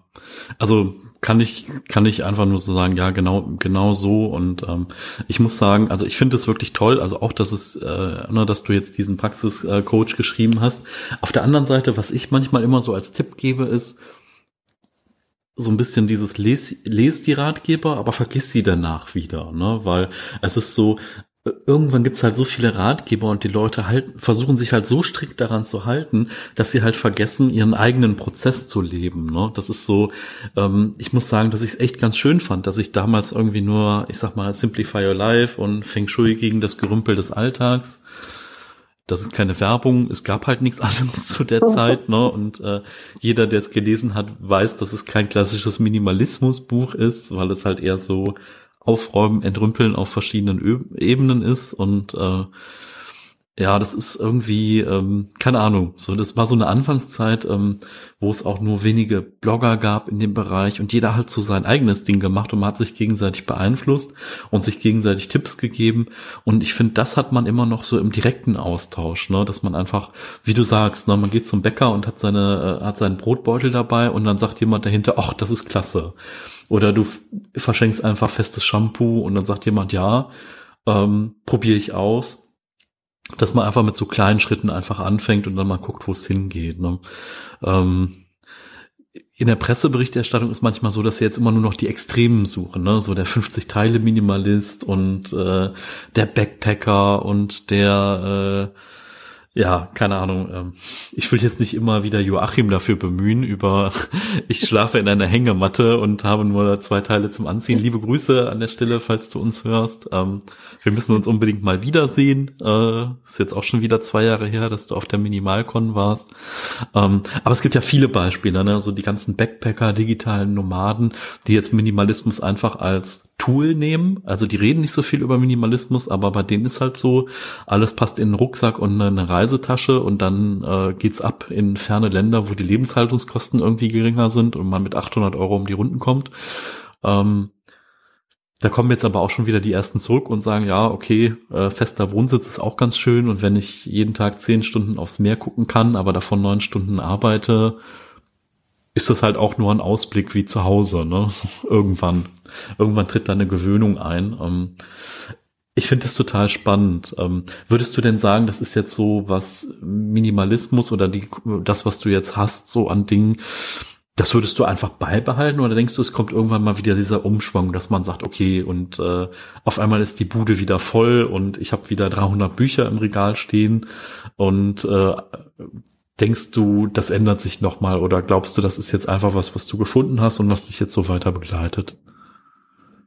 also kann ich kann ich einfach nur so sagen, ja genau genau so und ähm, ich muss sagen, also ich finde es wirklich toll, also auch dass es, äh, ne, dass du jetzt diesen Praxiscoach geschrieben hast. Auf der anderen Seite, was ich manchmal immer so als Tipp gebe, ist so ein bisschen dieses Les, les die Ratgeber, aber vergiss sie danach wieder, ne? Weil es ist so, irgendwann gibt's halt so viele Ratgeber und die Leute halt versuchen sich halt so strikt daran zu halten, dass sie halt vergessen, ihren eigenen Prozess zu leben. Ne? Das ist so, ähm, ich muss sagen, dass ich es echt ganz schön fand, dass ich damals irgendwie nur, ich sag mal, Simplify Your Life und Feng Shui gegen das Gerümpel des Alltags. Das ist keine Werbung, es gab halt nichts <laughs> anderes zu der Zeit, ne? Und äh, jeder, der es gelesen hat, weiß, dass es kein klassisches Minimalismusbuch ist, weil es halt eher so Aufräumen, Entrümpeln auf verschiedenen Ö Ebenen ist und äh, ja, das ist irgendwie, ähm, keine Ahnung, so das war so eine Anfangszeit, ähm, wo es auch nur wenige Blogger gab in dem Bereich und jeder hat so sein eigenes Ding gemacht und man hat sich gegenseitig beeinflusst und sich gegenseitig Tipps gegeben und ich finde, das hat man immer noch so im direkten Austausch, ne, dass man einfach, wie du sagst, ne, man geht zum Bäcker und hat seine, äh, hat seinen Brotbeutel dabei und dann sagt jemand dahinter, ach, das ist klasse. Oder du verschenkst einfach festes Shampoo und dann sagt jemand, ja, ähm, probiere ich aus. Dass man einfach mit so kleinen Schritten einfach anfängt und dann mal guckt, wo es hingeht. Ne? Ähm, in der Presseberichterstattung ist manchmal so, dass sie jetzt immer nur noch die Extremen suchen, ne? So der 50-Teile-Minimalist und äh, der Backpacker und der äh, ja, keine Ahnung. Ähm, ich will jetzt nicht immer wieder Joachim dafür bemühen, über <laughs> ich schlafe in einer Hängematte und habe nur zwei Teile zum Anziehen. Liebe Grüße an der Stelle, falls du uns hörst. Ähm, wir müssen uns unbedingt mal wiedersehen. Äh, ist jetzt auch schon wieder zwei Jahre her, dass du auf der Minimalcon warst. Ähm, aber es gibt ja viele Beispiele, ne? so die ganzen Backpacker, digitalen Nomaden, die jetzt Minimalismus einfach als Tool nehmen. Also die reden nicht so viel über Minimalismus, aber bei denen ist halt so, alles passt in einen Rucksack und eine Reisetasche und dann äh, geht's ab in ferne Länder, wo die Lebenshaltungskosten irgendwie geringer sind und man mit 800 Euro um die Runden kommt. Ähm, da kommen jetzt aber auch schon wieder die ersten zurück und sagen, ja, okay, äh, fester Wohnsitz ist auch ganz schön und wenn ich jeden Tag zehn Stunden aufs Meer gucken kann, aber davon neun Stunden arbeite, ist das halt auch nur ein Ausblick wie zu Hause, ne? <laughs> Irgendwann. Irgendwann tritt da eine Gewöhnung ein. Ähm, ich finde das total spannend. Ähm, würdest du denn sagen, das ist jetzt so was Minimalismus oder die, das, was du jetzt hast, so an Dingen, das würdest du einfach beibehalten oder denkst du, es kommt irgendwann mal wieder dieser Umschwung, dass man sagt, okay, und äh, auf einmal ist die Bude wieder voll und ich habe wieder 300 Bücher im Regal stehen und äh, denkst du, das ändert sich nochmal oder glaubst du, das ist jetzt einfach was, was du gefunden hast und was dich jetzt so weiter begleitet?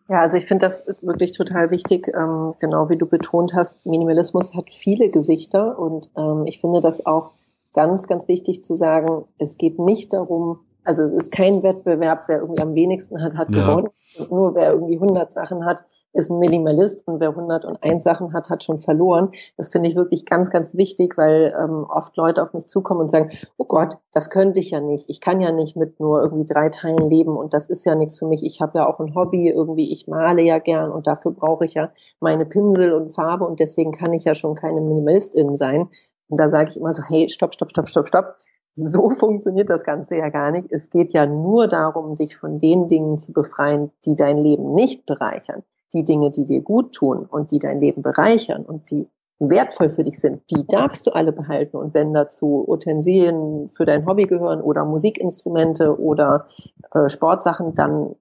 Ja, also ich finde das wirklich total wichtig, ähm, genau wie du betont hast, Minimalismus hat viele Gesichter und ähm, ich finde das auch ganz, ganz wichtig zu sagen, es geht nicht darum, also es ist kein Wettbewerb, wer irgendwie am wenigsten hat, hat ja. gewonnen und nur wer irgendwie 100 Sachen hat, ist ein Minimalist und wer 101 Sachen hat, hat schon verloren. Das finde ich wirklich ganz, ganz wichtig, weil ähm, oft Leute auf mich zukommen und sagen, oh Gott, das könnte ich ja nicht. Ich kann ja nicht mit nur irgendwie drei Teilen leben und das ist ja nichts für mich. Ich habe ja auch ein Hobby, irgendwie ich male ja gern und dafür brauche ich ja meine Pinsel und Farbe und deswegen kann ich ja schon keine Minimalistin sein. Und da sage ich immer so, hey, stopp, stopp, stopp, stopp, stopp. So <laughs> funktioniert das Ganze ja gar nicht. Es geht ja nur darum, dich von den Dingen zu befreien, die dein Leben nicht bereichern die Dinge, die dir gut tun und die dein Leben bereichern und die wertvoll für dich sind, die darfst du alle behalten. Und wenn dazu Utensilien für dein Hobby gehören oder Musikinstrumente oder äh, Sportsachen, dann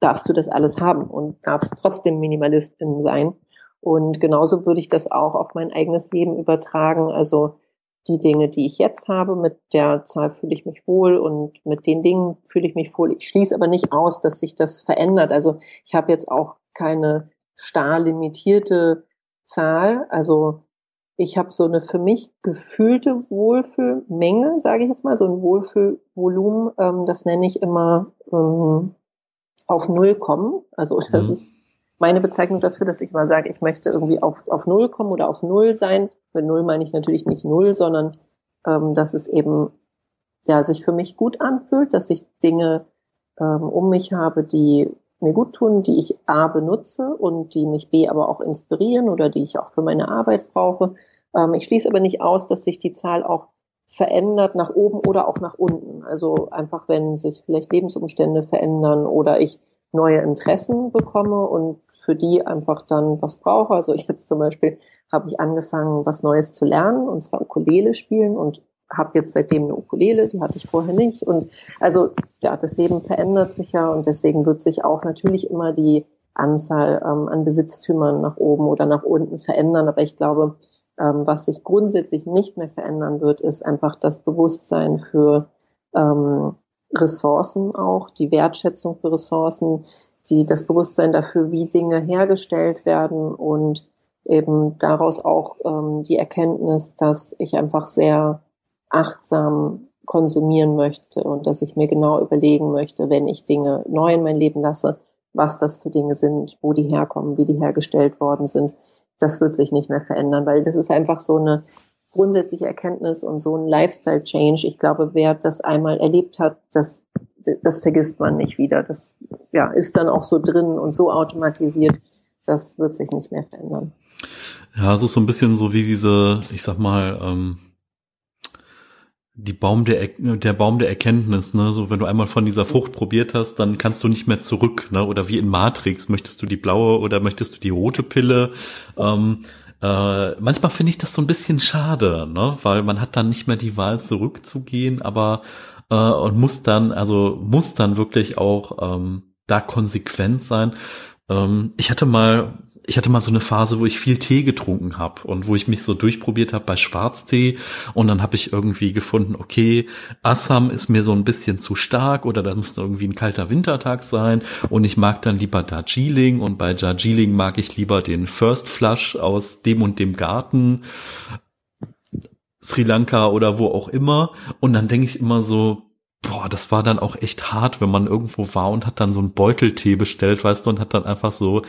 darfst du das alles haben und darfst trotzdem Minimalistin sein. Und genauso würde ich das auch auf mein eigenes Leben übertragen. Also die Dinge, die ich jetzt habe, mit der Zahl fühle ich mich wohl und mit den Dingen fühle ich mich wohl. Ich schließe aber nicht aus, dass sich das verändert. Also ich habe jetzt auch keine starr limitierte Zahl. Also ich habe so eine für mich gefühlte Wohlfühlmenge, sage ich jetzt mal, so ein Wohlfühlvolumen. Ähm, das nenne ich immer ähm, auf Null kommen. Also das mhm. ist meine Bezeichnung dafür, dass ich mal sage, ich möchte irgendwie auf, auf Null kommen oder auf Null sein. Mit Null meine ich natürlich nicht Null, sondern ähm, dass es eben ja sich für mich gut anfühlt, dass ich Dinge ähm, um mich habe, die mir gut tun, die ich A benutze und die mich B aber auch inspirieren oder die ich auch für meine Arbeit brauche. Ähm, ich schließe aber nicht aus, dass sich die Zahl auch verändert nach oben oder auch nach unten. Also einfach, wenn sich vielleicht Lebensumstände verändern oder ich neue Interessen bekomme und für die einfach dann was brauche. Also ich jetzt zum Beispiel habe ich angefangen, was Neues zu lernen, und zwar Ukulele spielen und habe jetzt seitdem eine Ukulele, die hatte ich vorher nicht. Und also ja, das Leben verändert sich ja und deswegen wird sich auch natürlich immer die Anzahl ähm, an Besitztümern nach oben oder nach unten verändern. Aber ich glaube, ähm, was sich grundsätzlich nicht mehr verändern wird, ist einfach das Bewusstsein für ähm, Ressourcen auch, die Wertschätzung für Ressourcen, die, das Bewusstsein dafür, wie Dinge hergestellt werden und eben daraus auch ähm, die Erkenntnis, dass ich einfach sehr achtsam konsumieren möchte und dass ich mir genau überlegen möchte, wenn ich Dinge neu in mein Leben lasse, was das für Dinge sind, wo die herkommen, wie die hergestellt worden sind. Das wird sich nicht mehr verändern, weil das ist einfach so eine grundsätzliche Erkenntnis und so ein Lifestyle-Change. Ich glaube, wer das einmal erlebt hat, das, das vergisst man nicht wieder. Das ja, ist dann auch so drin und so automatisiert. Das wird sich nicht mehr verändern. Ja, es ist so ein bisschen so wie diese, ich sag mal, ähm, die Baum der, der Baum der Erkenntnis, ne, so wenn du einmal von dieser Frucht probiert hast, dann kannst du nicht mehr zurück, ne, oder wie in Matrix, möchtest du die blaue oder möchtest du die rote Pille, ähm, äh, manchmal finde ich das so ein bisschen schade, ne? weil man hat dann nicht mehr die Wahl zurückzugehen, aber äh, und muss dann, also muss dann wirklich auch ähm, da konsequent sein. Ähm, ich hatte mal ich hatte mal so eine Phase, wo ich viel Tee getrunken habe und wo ich mich so durchprobiert habe bei Schwarztee und dann habe ich irgendwie gefunden, okay, Assam ist mir so ein bisschen zu stark oder da muss irgendwie ein kalter Wintertag sein und ich mag dann lieber Darjeeling und bei Darjeeling mag ich lieber den First Flush aus dem und dem Garten Sri Lanka oder wo auch immer und dann denke ich immer so, boah, das war dann auch echt hart, wenn man irgendwo war und hat dann so einen Beuteltee bestellt, weißt du, und hat dann einfach so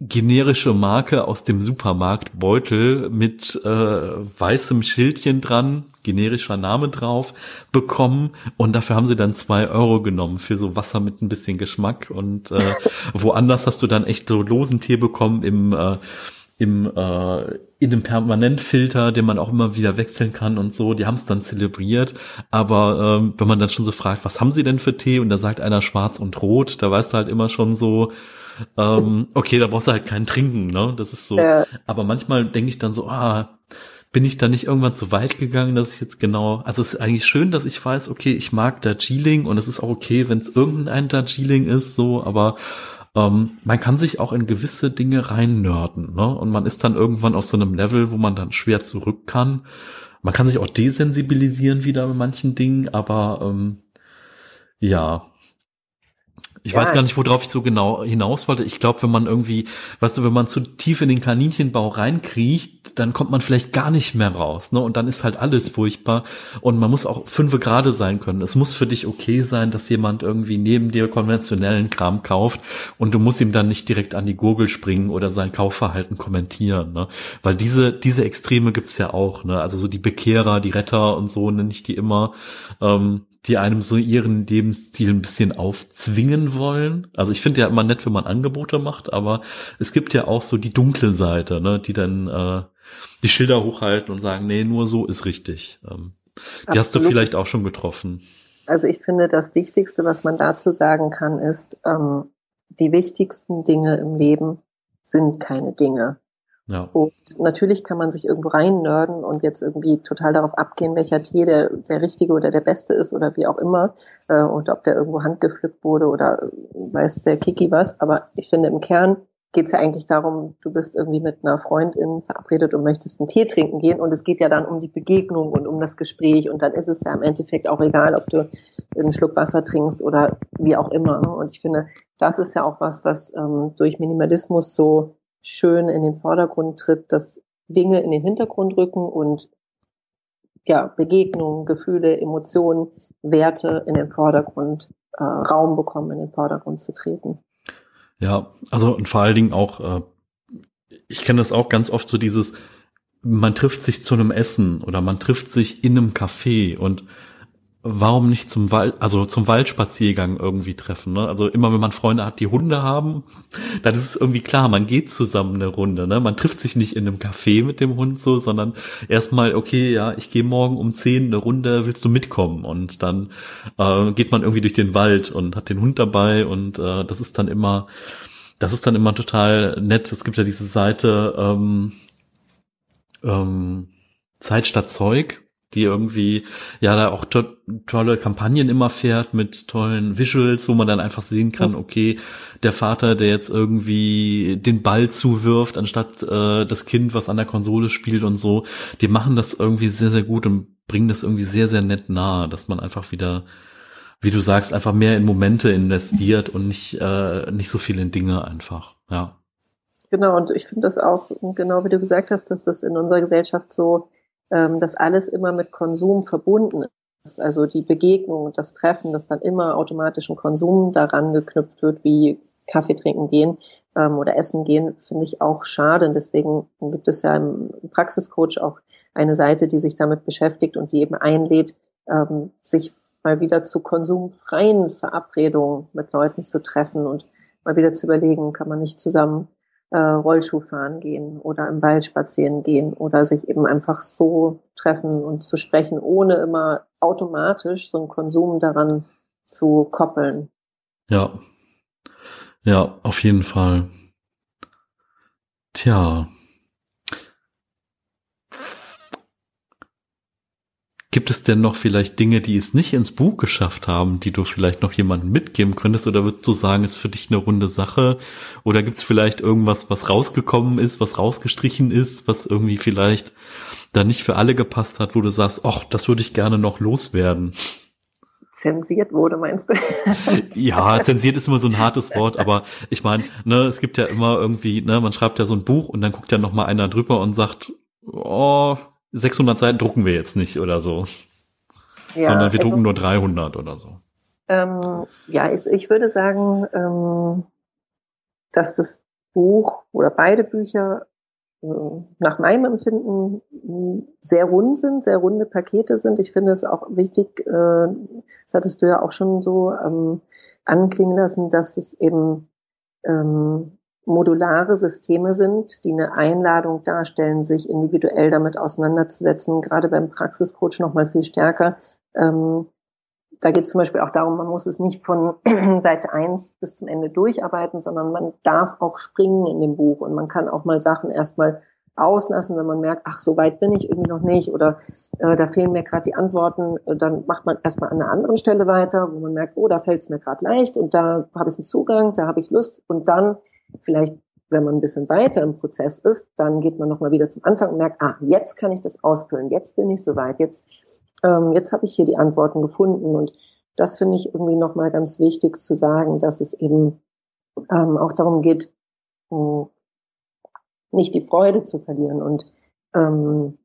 generische Marke aus dem Supermarkt Beutel mit äh, weißem Schildchen dran, generischer Name drauf, bekommen. Und dafür haben sie dann zwei Euro genommen für so Wasser mit ein bisschen Geschmack. Und äh, <laughs> woanders hast du dann echt so losen Tee bekommen im äh, im äh, in einem Permanentfilter, den man auch immer wieder wechseln kann und so. Die haben es dann zelebriert, aber ähm, wenn man dann schon so fragt, was haben sie denn für Tee? Und da sagt einer schwarz und rot, da weißt du halt immer schon so, ähm, okay, da brauchst du halt keinen Trinken, ne? Das ist so. Ja. Aber manchmal denke ich dann so, ah, bin ich da nicht irgendwann zu weit gegangen, dass ich jetzt genau, also es ist eigentlich schön, dass ich weiß, okay, ich mag Darjeeling und es ist auch okay, wenn es irgendein Darjeeling ist, so, aber ähm, man kann sich auch in gewisse Dinge reinnörden, ne? Und man ist dann irgendwann auf so einem Level, wo man dann schwer zurück kann. Man kann sich auch desensibilisieren wieder mit manchen Dingen, aber ähm, ja, ich ja. weiß gar nicht, worauf ich so genau hinaus wollte. Ich glaube, wenn man irgendwie, weißt du, wenn man zu tief in den Kaninchenbau reinkriecht, dann kommt man vielleicht gar nicht mehr raus, ne? Und dann ist halt alles furchtbar. Und man muss auch fünfe Grade sein können. Es muss für dich okay sein, dass jemand irgendwie neben dir konventionellen Kram kauft und du musst ihm dann nicht direkt an die Gurgel springen oder sein Kaufverhalten kommentieren, ne? Weil diese, diese Extreme gibt's ja auch, ne? Also so die Bekehrer, die Retter und so, nenne ich die immer. Ähm, die einem so ihren Lebensstil ein bisschen aufzwingen wollen. Also ich finde ja immer nett, wenn man Angebote macht, aber es gibt ja auch so die dunkle Seite, ne, die dann äh, die Schilder hochhalten und sagen, nee, nur so ist richtig. Ähm, die hast du vielleicht auch schon getroffen. Also ich finde, das Wichtigste, was man dazu sagen kann, ist, ähm, die wichtigsten Dinge im Leben sind keine Dinge. Ja. Und natürlich kann man sich irgendwo rein nörden und jetzt irgendwie total darauf abgehen, welcher Tee der, der richtige oder der beste ist oder wie auch immer äh, und ob der irgendwo handgepflückt wurde oder äh, weiß der Kiki was. Aber ich finde im Kern geht es ja eigentlich darum, du bist irgendwie mit einer Freundin verabredet und möchtest einen Tee trinken gehen und es geht ja dann um die Begegnung und um das Gespräch und dann ist es ja im Endeffekt auch egal, ob du einen Schluck Wasser trinkst oder wie auch immer. Und ich finde, das ist ja auch was, was ähm, durch Minimalismus so schön in den Vordergrund tritt, dass Dinge in den Hintergrund rücken und ja, Begegnungen, Gefühle, Emotionen, Werte in den Vordergrund, äh, Raum bekommen, in den Vordergrund zu treten. Ja, also und vor allen Dingen auch, äh, ich kenne das auch ganz oft so dieses, man trifft sich zu einem Essen oder man trifft sich in einem Café und warum nicht zum Wald, also zum Waldspaziergang irgendwie treffen. Ne? Also immer wenn man Freunde hat, die Hunde haben, dann ist es irgendwie klar, man geht zusammen eine Runde. Ne? Man trifft sich nicht in einem Café mit dem Hund so, sondern erstmal, okay, ja, ich gehe morgen um zehn eine Runde, willst du mitkommen? Und dann äh, geht man irgendwie durch den Wald und hat den Hund dabei und äh, das ist dann immer, das ist dann immer total nett. Es gibt ja diese Seite ähm, ähm, Zeit statt Zeug die irgendwie ja da auch to tolle Kampagnen immer fährt mit tollen Visuals, wo man dann einfach sehen kann, okay, der Vater, der jetzt irgendwie den Ball zuwirft, anstatt äh, das Kind, was an der Konsole spielt und so, die machen das irgendwie sehr, sehr gut und bringen das irgendwie sehr, sehr nett nahe, dass man einfach wieder, wie du sagst, einfach mehr in Momente investiert und nicht, äh, nicht so viel in Dinge einfach, ja. Genau, und ich finde das auch, genau wie du gesagt hast, dass das in unserer Gesellschaft so ähm, dass alles immer mit Konsum verbunden ist. Also die Begegnung, das Treffen, dass dann immer automatischen Konsum daran geknüpft wird, wie Kaffee trinken gehen ähm, oder essen gehen, finde ich auch schade. Und deswegen gibt es ja im Praxiscoach auch eine Seite, die sich damit beschäftigt und die eben einlädt, ähm, sich mal wieder zu konsumfreien Verabredungen mit Leuten zu treffen und mal wieder zu überlegen, kann man nicht zusammen äh, Rollschuh fahren gehen oder im Wald spazieren gehen oder sich eben einfach so treffen und zu sprechen, ohne immer automatisch so einen Konsum daran zu koppeln. Ja. Ja, auf jeden Fall. Tja. Gibt es denn noch vielleicht Dinge, die es nicht ins Buch geschafft haben, die du vielleicht noch jemandem mitgeben könntest? Oder würdest du sagen, ist für dich eine runde Sache? Oder gibt es vielleicht irgendwas, was rausgekommen ist, was rausgestrichen ist, was irgendwie vielleicht da nicht für alle gepasst hat, wo du sagst, ach, das würde ich gerne noch loswerden? zensiert wurde, meinst du? <laughs> ja, zensiert ist immer so ein hartes Wort, aber ich meine, ne, es gibt ja immer irgendwie, ne, man schreibt ja so ein Buch und dann guckt ja noch mal einer drüber und sagt, oh, 600 Seiten drucken wir jetzt nicht oder so. Ja, sondern wir also, drucken nur 300 oder so. Ähm, ja, ich, ich würde sagen, ähm, dass das Buch oder beide Bücher äh, nach meinem Empfinden sehr rund sind, sehr runde Pakete sind. Ich finde es auch wichtig, äh, das hattest du ja auch schon so ähm, anklingen lassen, dass es eben ähm, modulare Systeme sind, die eine Einladung darstellen, sich individuell damit auseinanderzusetzen, gerade beim Praxiscoach noch mal viel stärker. Ähm, da geht es zum Beispiel auch darum, man muss es nicht von <clears throat> Seite eins bis zum Ende durcharbeiten, sondern man darf auch springen in dem Buch und man kann auch mal Sachen erstmal auslassen, wenn man merkt, ach, so weit bin ich irgendwie noch nicht oder äh, da fehlen mir gerade die Antworten, äh, dann macht man erstmal an einer anderen Stelle weiter, wo man merkt, oh, da fällt es mir gerade leicht und da habe ich einen Zugang, da habe ich Lust und dann Vielleicht, wenn man ein bisschen weiter im Prozess ist, dann geht man nochmal wieder zum Anfang und merkt, ah, jetzt kann ich das ausfüllen, jetzt bin ich soweit, jetzt, ähm, jetzt habe ich hier die Antworten gefunden. Und das finde ich irgendwie nochmal ganz wichtig zu sagen, dass es eben ähm, auch darum geht, mh, nicht die Freude zu verlieren und ähm,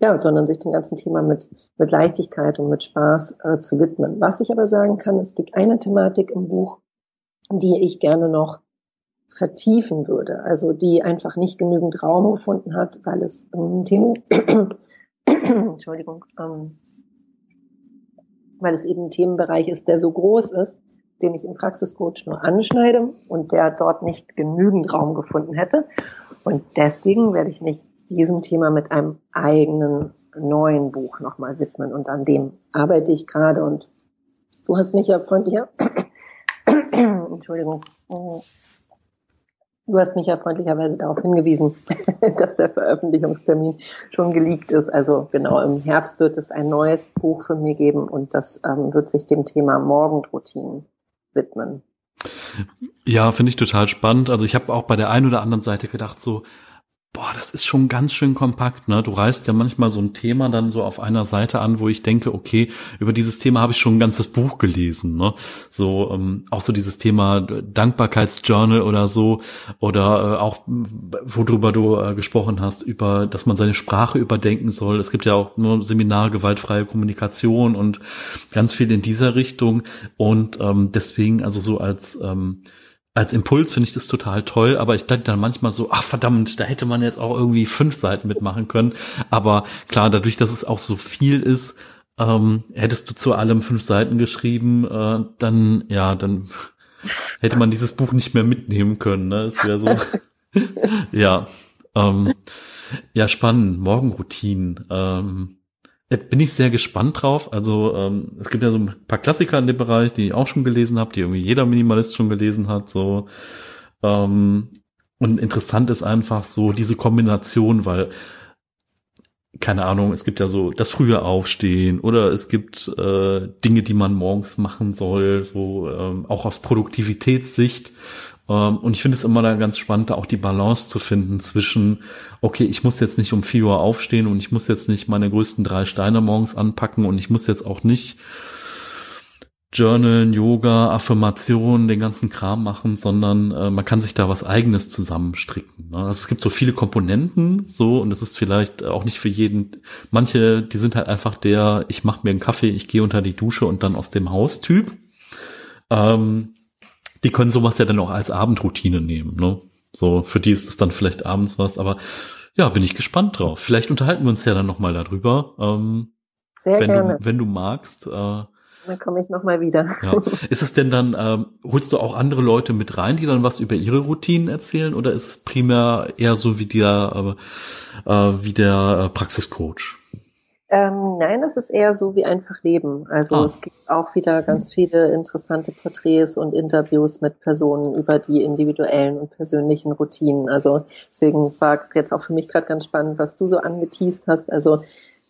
ja, sondern sich dem ganzen Thema mit, mit Leichtigkeit und mit Spaß äh, zu widmen. Was ich aber sagen kann, es gibt eine Thematik im Buch, die ich gerne noch vertiefen würde, also die einfach nicht genügend Raum gefunden hat, weil es ein Thema, <coughs> Entschuldigung, ähm, weil es eben ein Themenbereich ist, der so groß ist, den ich im Praxiscoach nur anschneide und der dort nicht genügend Raum gefunden hätte. Und deswegen werde ich mich diesem Thema mit einem eigenen neuen Buch nochmal widmen und an dem arbeite ich gerade und du hast mich ja freundlicher, <coughs> Entschuldigung, Du hast mich ja freundlicherweise darauf hingewiesen, <laughs> dass der Veröffentlichungstermin schon geleakt ist. Also genau im Herbst wird es ein neues Buch von mir geben und das ähm, wird sich dem Thema Morgenroutinen widmen. Ja, finde ich total spannend. Also ich habe auch bei der einen oder anderen Seite gedacht, so, boah, das ist schon ganz schön kompakt, ne? Du reißt ja manchmal so ein Thema dann so auf einer Seite an, wo ich denke, okay, über dieses Thema habe ich schon ein ganzes Buch gelesen, ne? So ähm, auch so dieses Thema Dankbarkeitsjournal oder so oder äh, auch worüber du äh, gesprochen hast über, dass man seine Sprache überdenken soll. Es gibt ja auch nur Seminar gewaltfreie Kommunikation und ganz viel in dieser Richtung und ähm, deswegen also so als ähm, als Impuls finde ich das total toll, aber ich denke dann manchmal so, ach verdammt, da hätte man jetzt auch irgendwie fünf Seiten mitmachen können. Aber klar, dadurch, dass es auch so viel ist, ähm, hättest du zu allem fünf Seiten geschrieben, äh, dann, ja, dann <laughs> hätte man dieses Buch nicht mehr mitnehmen können. Ne? Es wäre so, <laughs> ja, ähm, ja, spannend. Morgenroutinen. Ähm, bin ich sehr gespannt drauf. Also ähm, es gibt ja so ein paar Klassiker in dem Bereich, die ich auch schon gelesen habe, die irgendwie jeder Minimalist schon gelesen hat. So ähm, und interessant ist einfach so diese Kombination, weil keine Ahnung, es gibt ja so das frühe Aufstehen oder es gibt äh, Dinge, die man morgens machen soll, so ähm, auch aus Produktivitätssicht und ich finde es immer da ganz spannend, da auch die Balance zu finden zwischen, okay, ich muss jetzt nicht um vier Uhr aufstehen und ich muss jetzt nicht meine größten drei Steine morgens anpacken und ich muss jetzt auch nicht Journalen, Yoga, Affirmationen, den ganzen Kram machen, sondern äh, man kann sich da was eigenes zusammenstricken. Ne? Also es gibt so viele Komponenten, so und es ist vielleicht auch nicht für jeden. Manche, die sind halt einfach der, ich mache mir einen Kaffee, ich gehe unter die Dusche und dann aus dem Haus Typ. Ähm, die können sowas ja dann auch als Abendroutine nehmen, ne? So, für die ist es dann vielleicht abends was, aber ja, bin ich gespannt drauf. Vielleicht unterhalten wir uns ja dann nochmal darüber. Ähm, Sehr wenn gerne. Du, wenn du magst. Äh, dann komme ich nochmal wieder. Ja. Ist es denn dann, ähm, holst du auch andere Leute mit rein, die dann was über ihre Routinen erzählen, oder ist es primär eher so wie der, äh, wie der äh, Praxiscoach? Ähm, nein, es ist eher so wie einfach Leben. Also ah. es gibt auch wieder ganz viele interessante Porträts und Interviews mit Personen über die individuellen und persönlichen Routinen. Also deswegen, es war jetzt auch für mich gerade ganz spannend, was du so angeteased hast. Also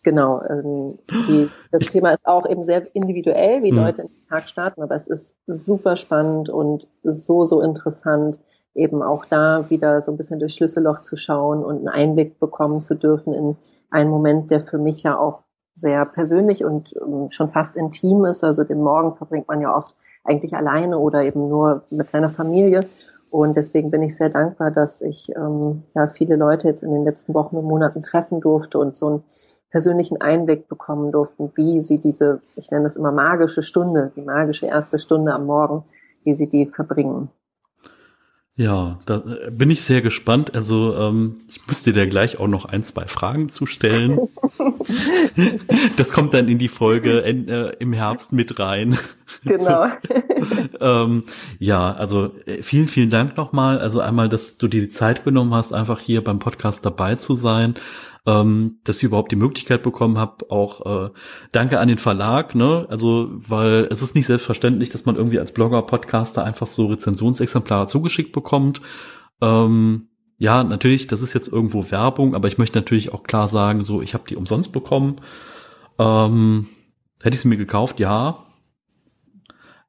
genau, ähm, die, das Thema ist auch eben sehr individuell, wie mhm. Leute in den Tag starten, aber es ist super spannend und so, so interessant, eben auch da wieder so ein bisschen durch Schlüsselloch zu schauen und einen Einblick bekommen zu dürfen in einen Moment, der für mich ja auch sehr persönlich und ähm, schon fast intim ist. Also den Morgen verbringt man ja oft eigentlich alleine oder eben nur mit seiner Familie. Und deswegen bin ich sehr dankbar, dass ich ähm, ja viele Leute jetzt in den letzten Wochen und Monaten treffen durfte und so einen persönlichen Einblick bekommen durften, wie sie diese, ich nenne es immer magische Stunde, die magische erste Stunde am Morgen, wie sie die verbringen. Ja, da äh, bin ich sehr gespannt. Also ähm, ich muss dir da gleich auch noch ein, zwei Fragen zu stellen. <laughs> das kommt dann in die Folge in, äh, im Herbst mit rein. Genau. <laughs> ähm, ja, also äh, vielen, vielen Dank nochmal. Also einmal, dass du dir die Zeit genommen hast, einfach hier beim Podcast dabei zu sein ähm, dass ich überhaupt die Möglichkeit bekommen habe. Auch äh, danke an den Verlag, ne? Also, weil es ist nicht selbstverständlich, dass man irgendwie als Blogger, Podcaster einfach so Rezensionsexemplare zugeschickt bekommt. Ähm, ja, natürlich, das ist jetzt irgendwo Werbung, aber ich möchte natürlich auch klar sagen, so, ich habe die umsonst bekommen. Ähm, hätte ich sie mir gekauft, ja.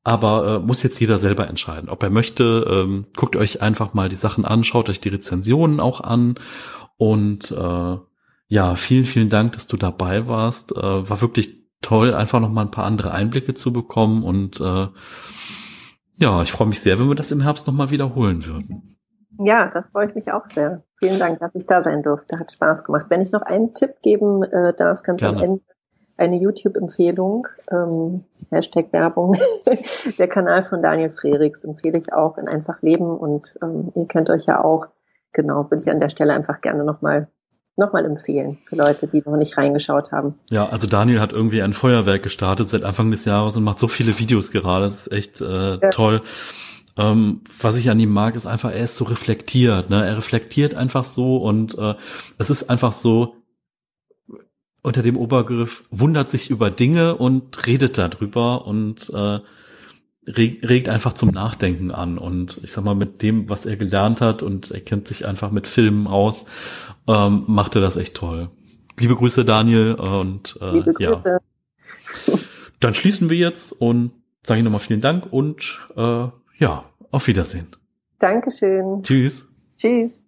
Aber äh, muss jetzt jeder selber entscheiden, ob er möchte. Ähm, guckt euch einfach mal die Sachen an, schaut euch die Rezensionen auch an und äh, ja, vielen, vielen Dank, dass du dabei warst. Äh, war wirklich toll, einfach noch mal ein paar andere Einblicke zu bekommen und äh, ja, ich freue mich sehr, wenn wir das im Herbst noch mal wiederholen würden. Ja, da freue ich mich auch sehr. Vielen Dank, dass ich da sein durfte. Hat Spaß gemacht. Wenn ich noch einen Tipp geben äh, darf, ganz Gerne. am Ende eine YouTube-Empfehlung, ähm, Hashtag Werbung, <laughs> der Kanal von Daniel Frerichs empfehle ich auch in Einfach Leben und ähm, ihr kennt euch ja auch. Genau, würde ich an der Stelle einfach gerne nochmal nochmal empfehlen für Leute, die noch nicht reingeschaut haben. Ja, also Daniel hat irgendwie ein Feuerwerk gestartet seit Anfang des Jahres und macht so viele Videos gerade. Das ist echt äh, ja. toll. Ähm, was ich an ihm mag, ist einfach, er ist so reflektiert. Ne? Er reflektiert einfach so und äh, es ist einfach so unter dem Obergriff wundert sich über Dinge und redet darüber und äh, regt einfach zum Nachdenken an und ich sag mal mit dem, was er gelernt hat und er kennt sich einfach mit Filmen aus, ähm, macht er das echt toll. Liebe Grüße Daniel und äh, Liebe Grüße. ja. <laughs> <laughs> Dann schließen wir jetzt und sage ich nochmal vielen Dank und äh, ja, auf Wiedersehen. Dankeschön. Tschüss. Tschüss.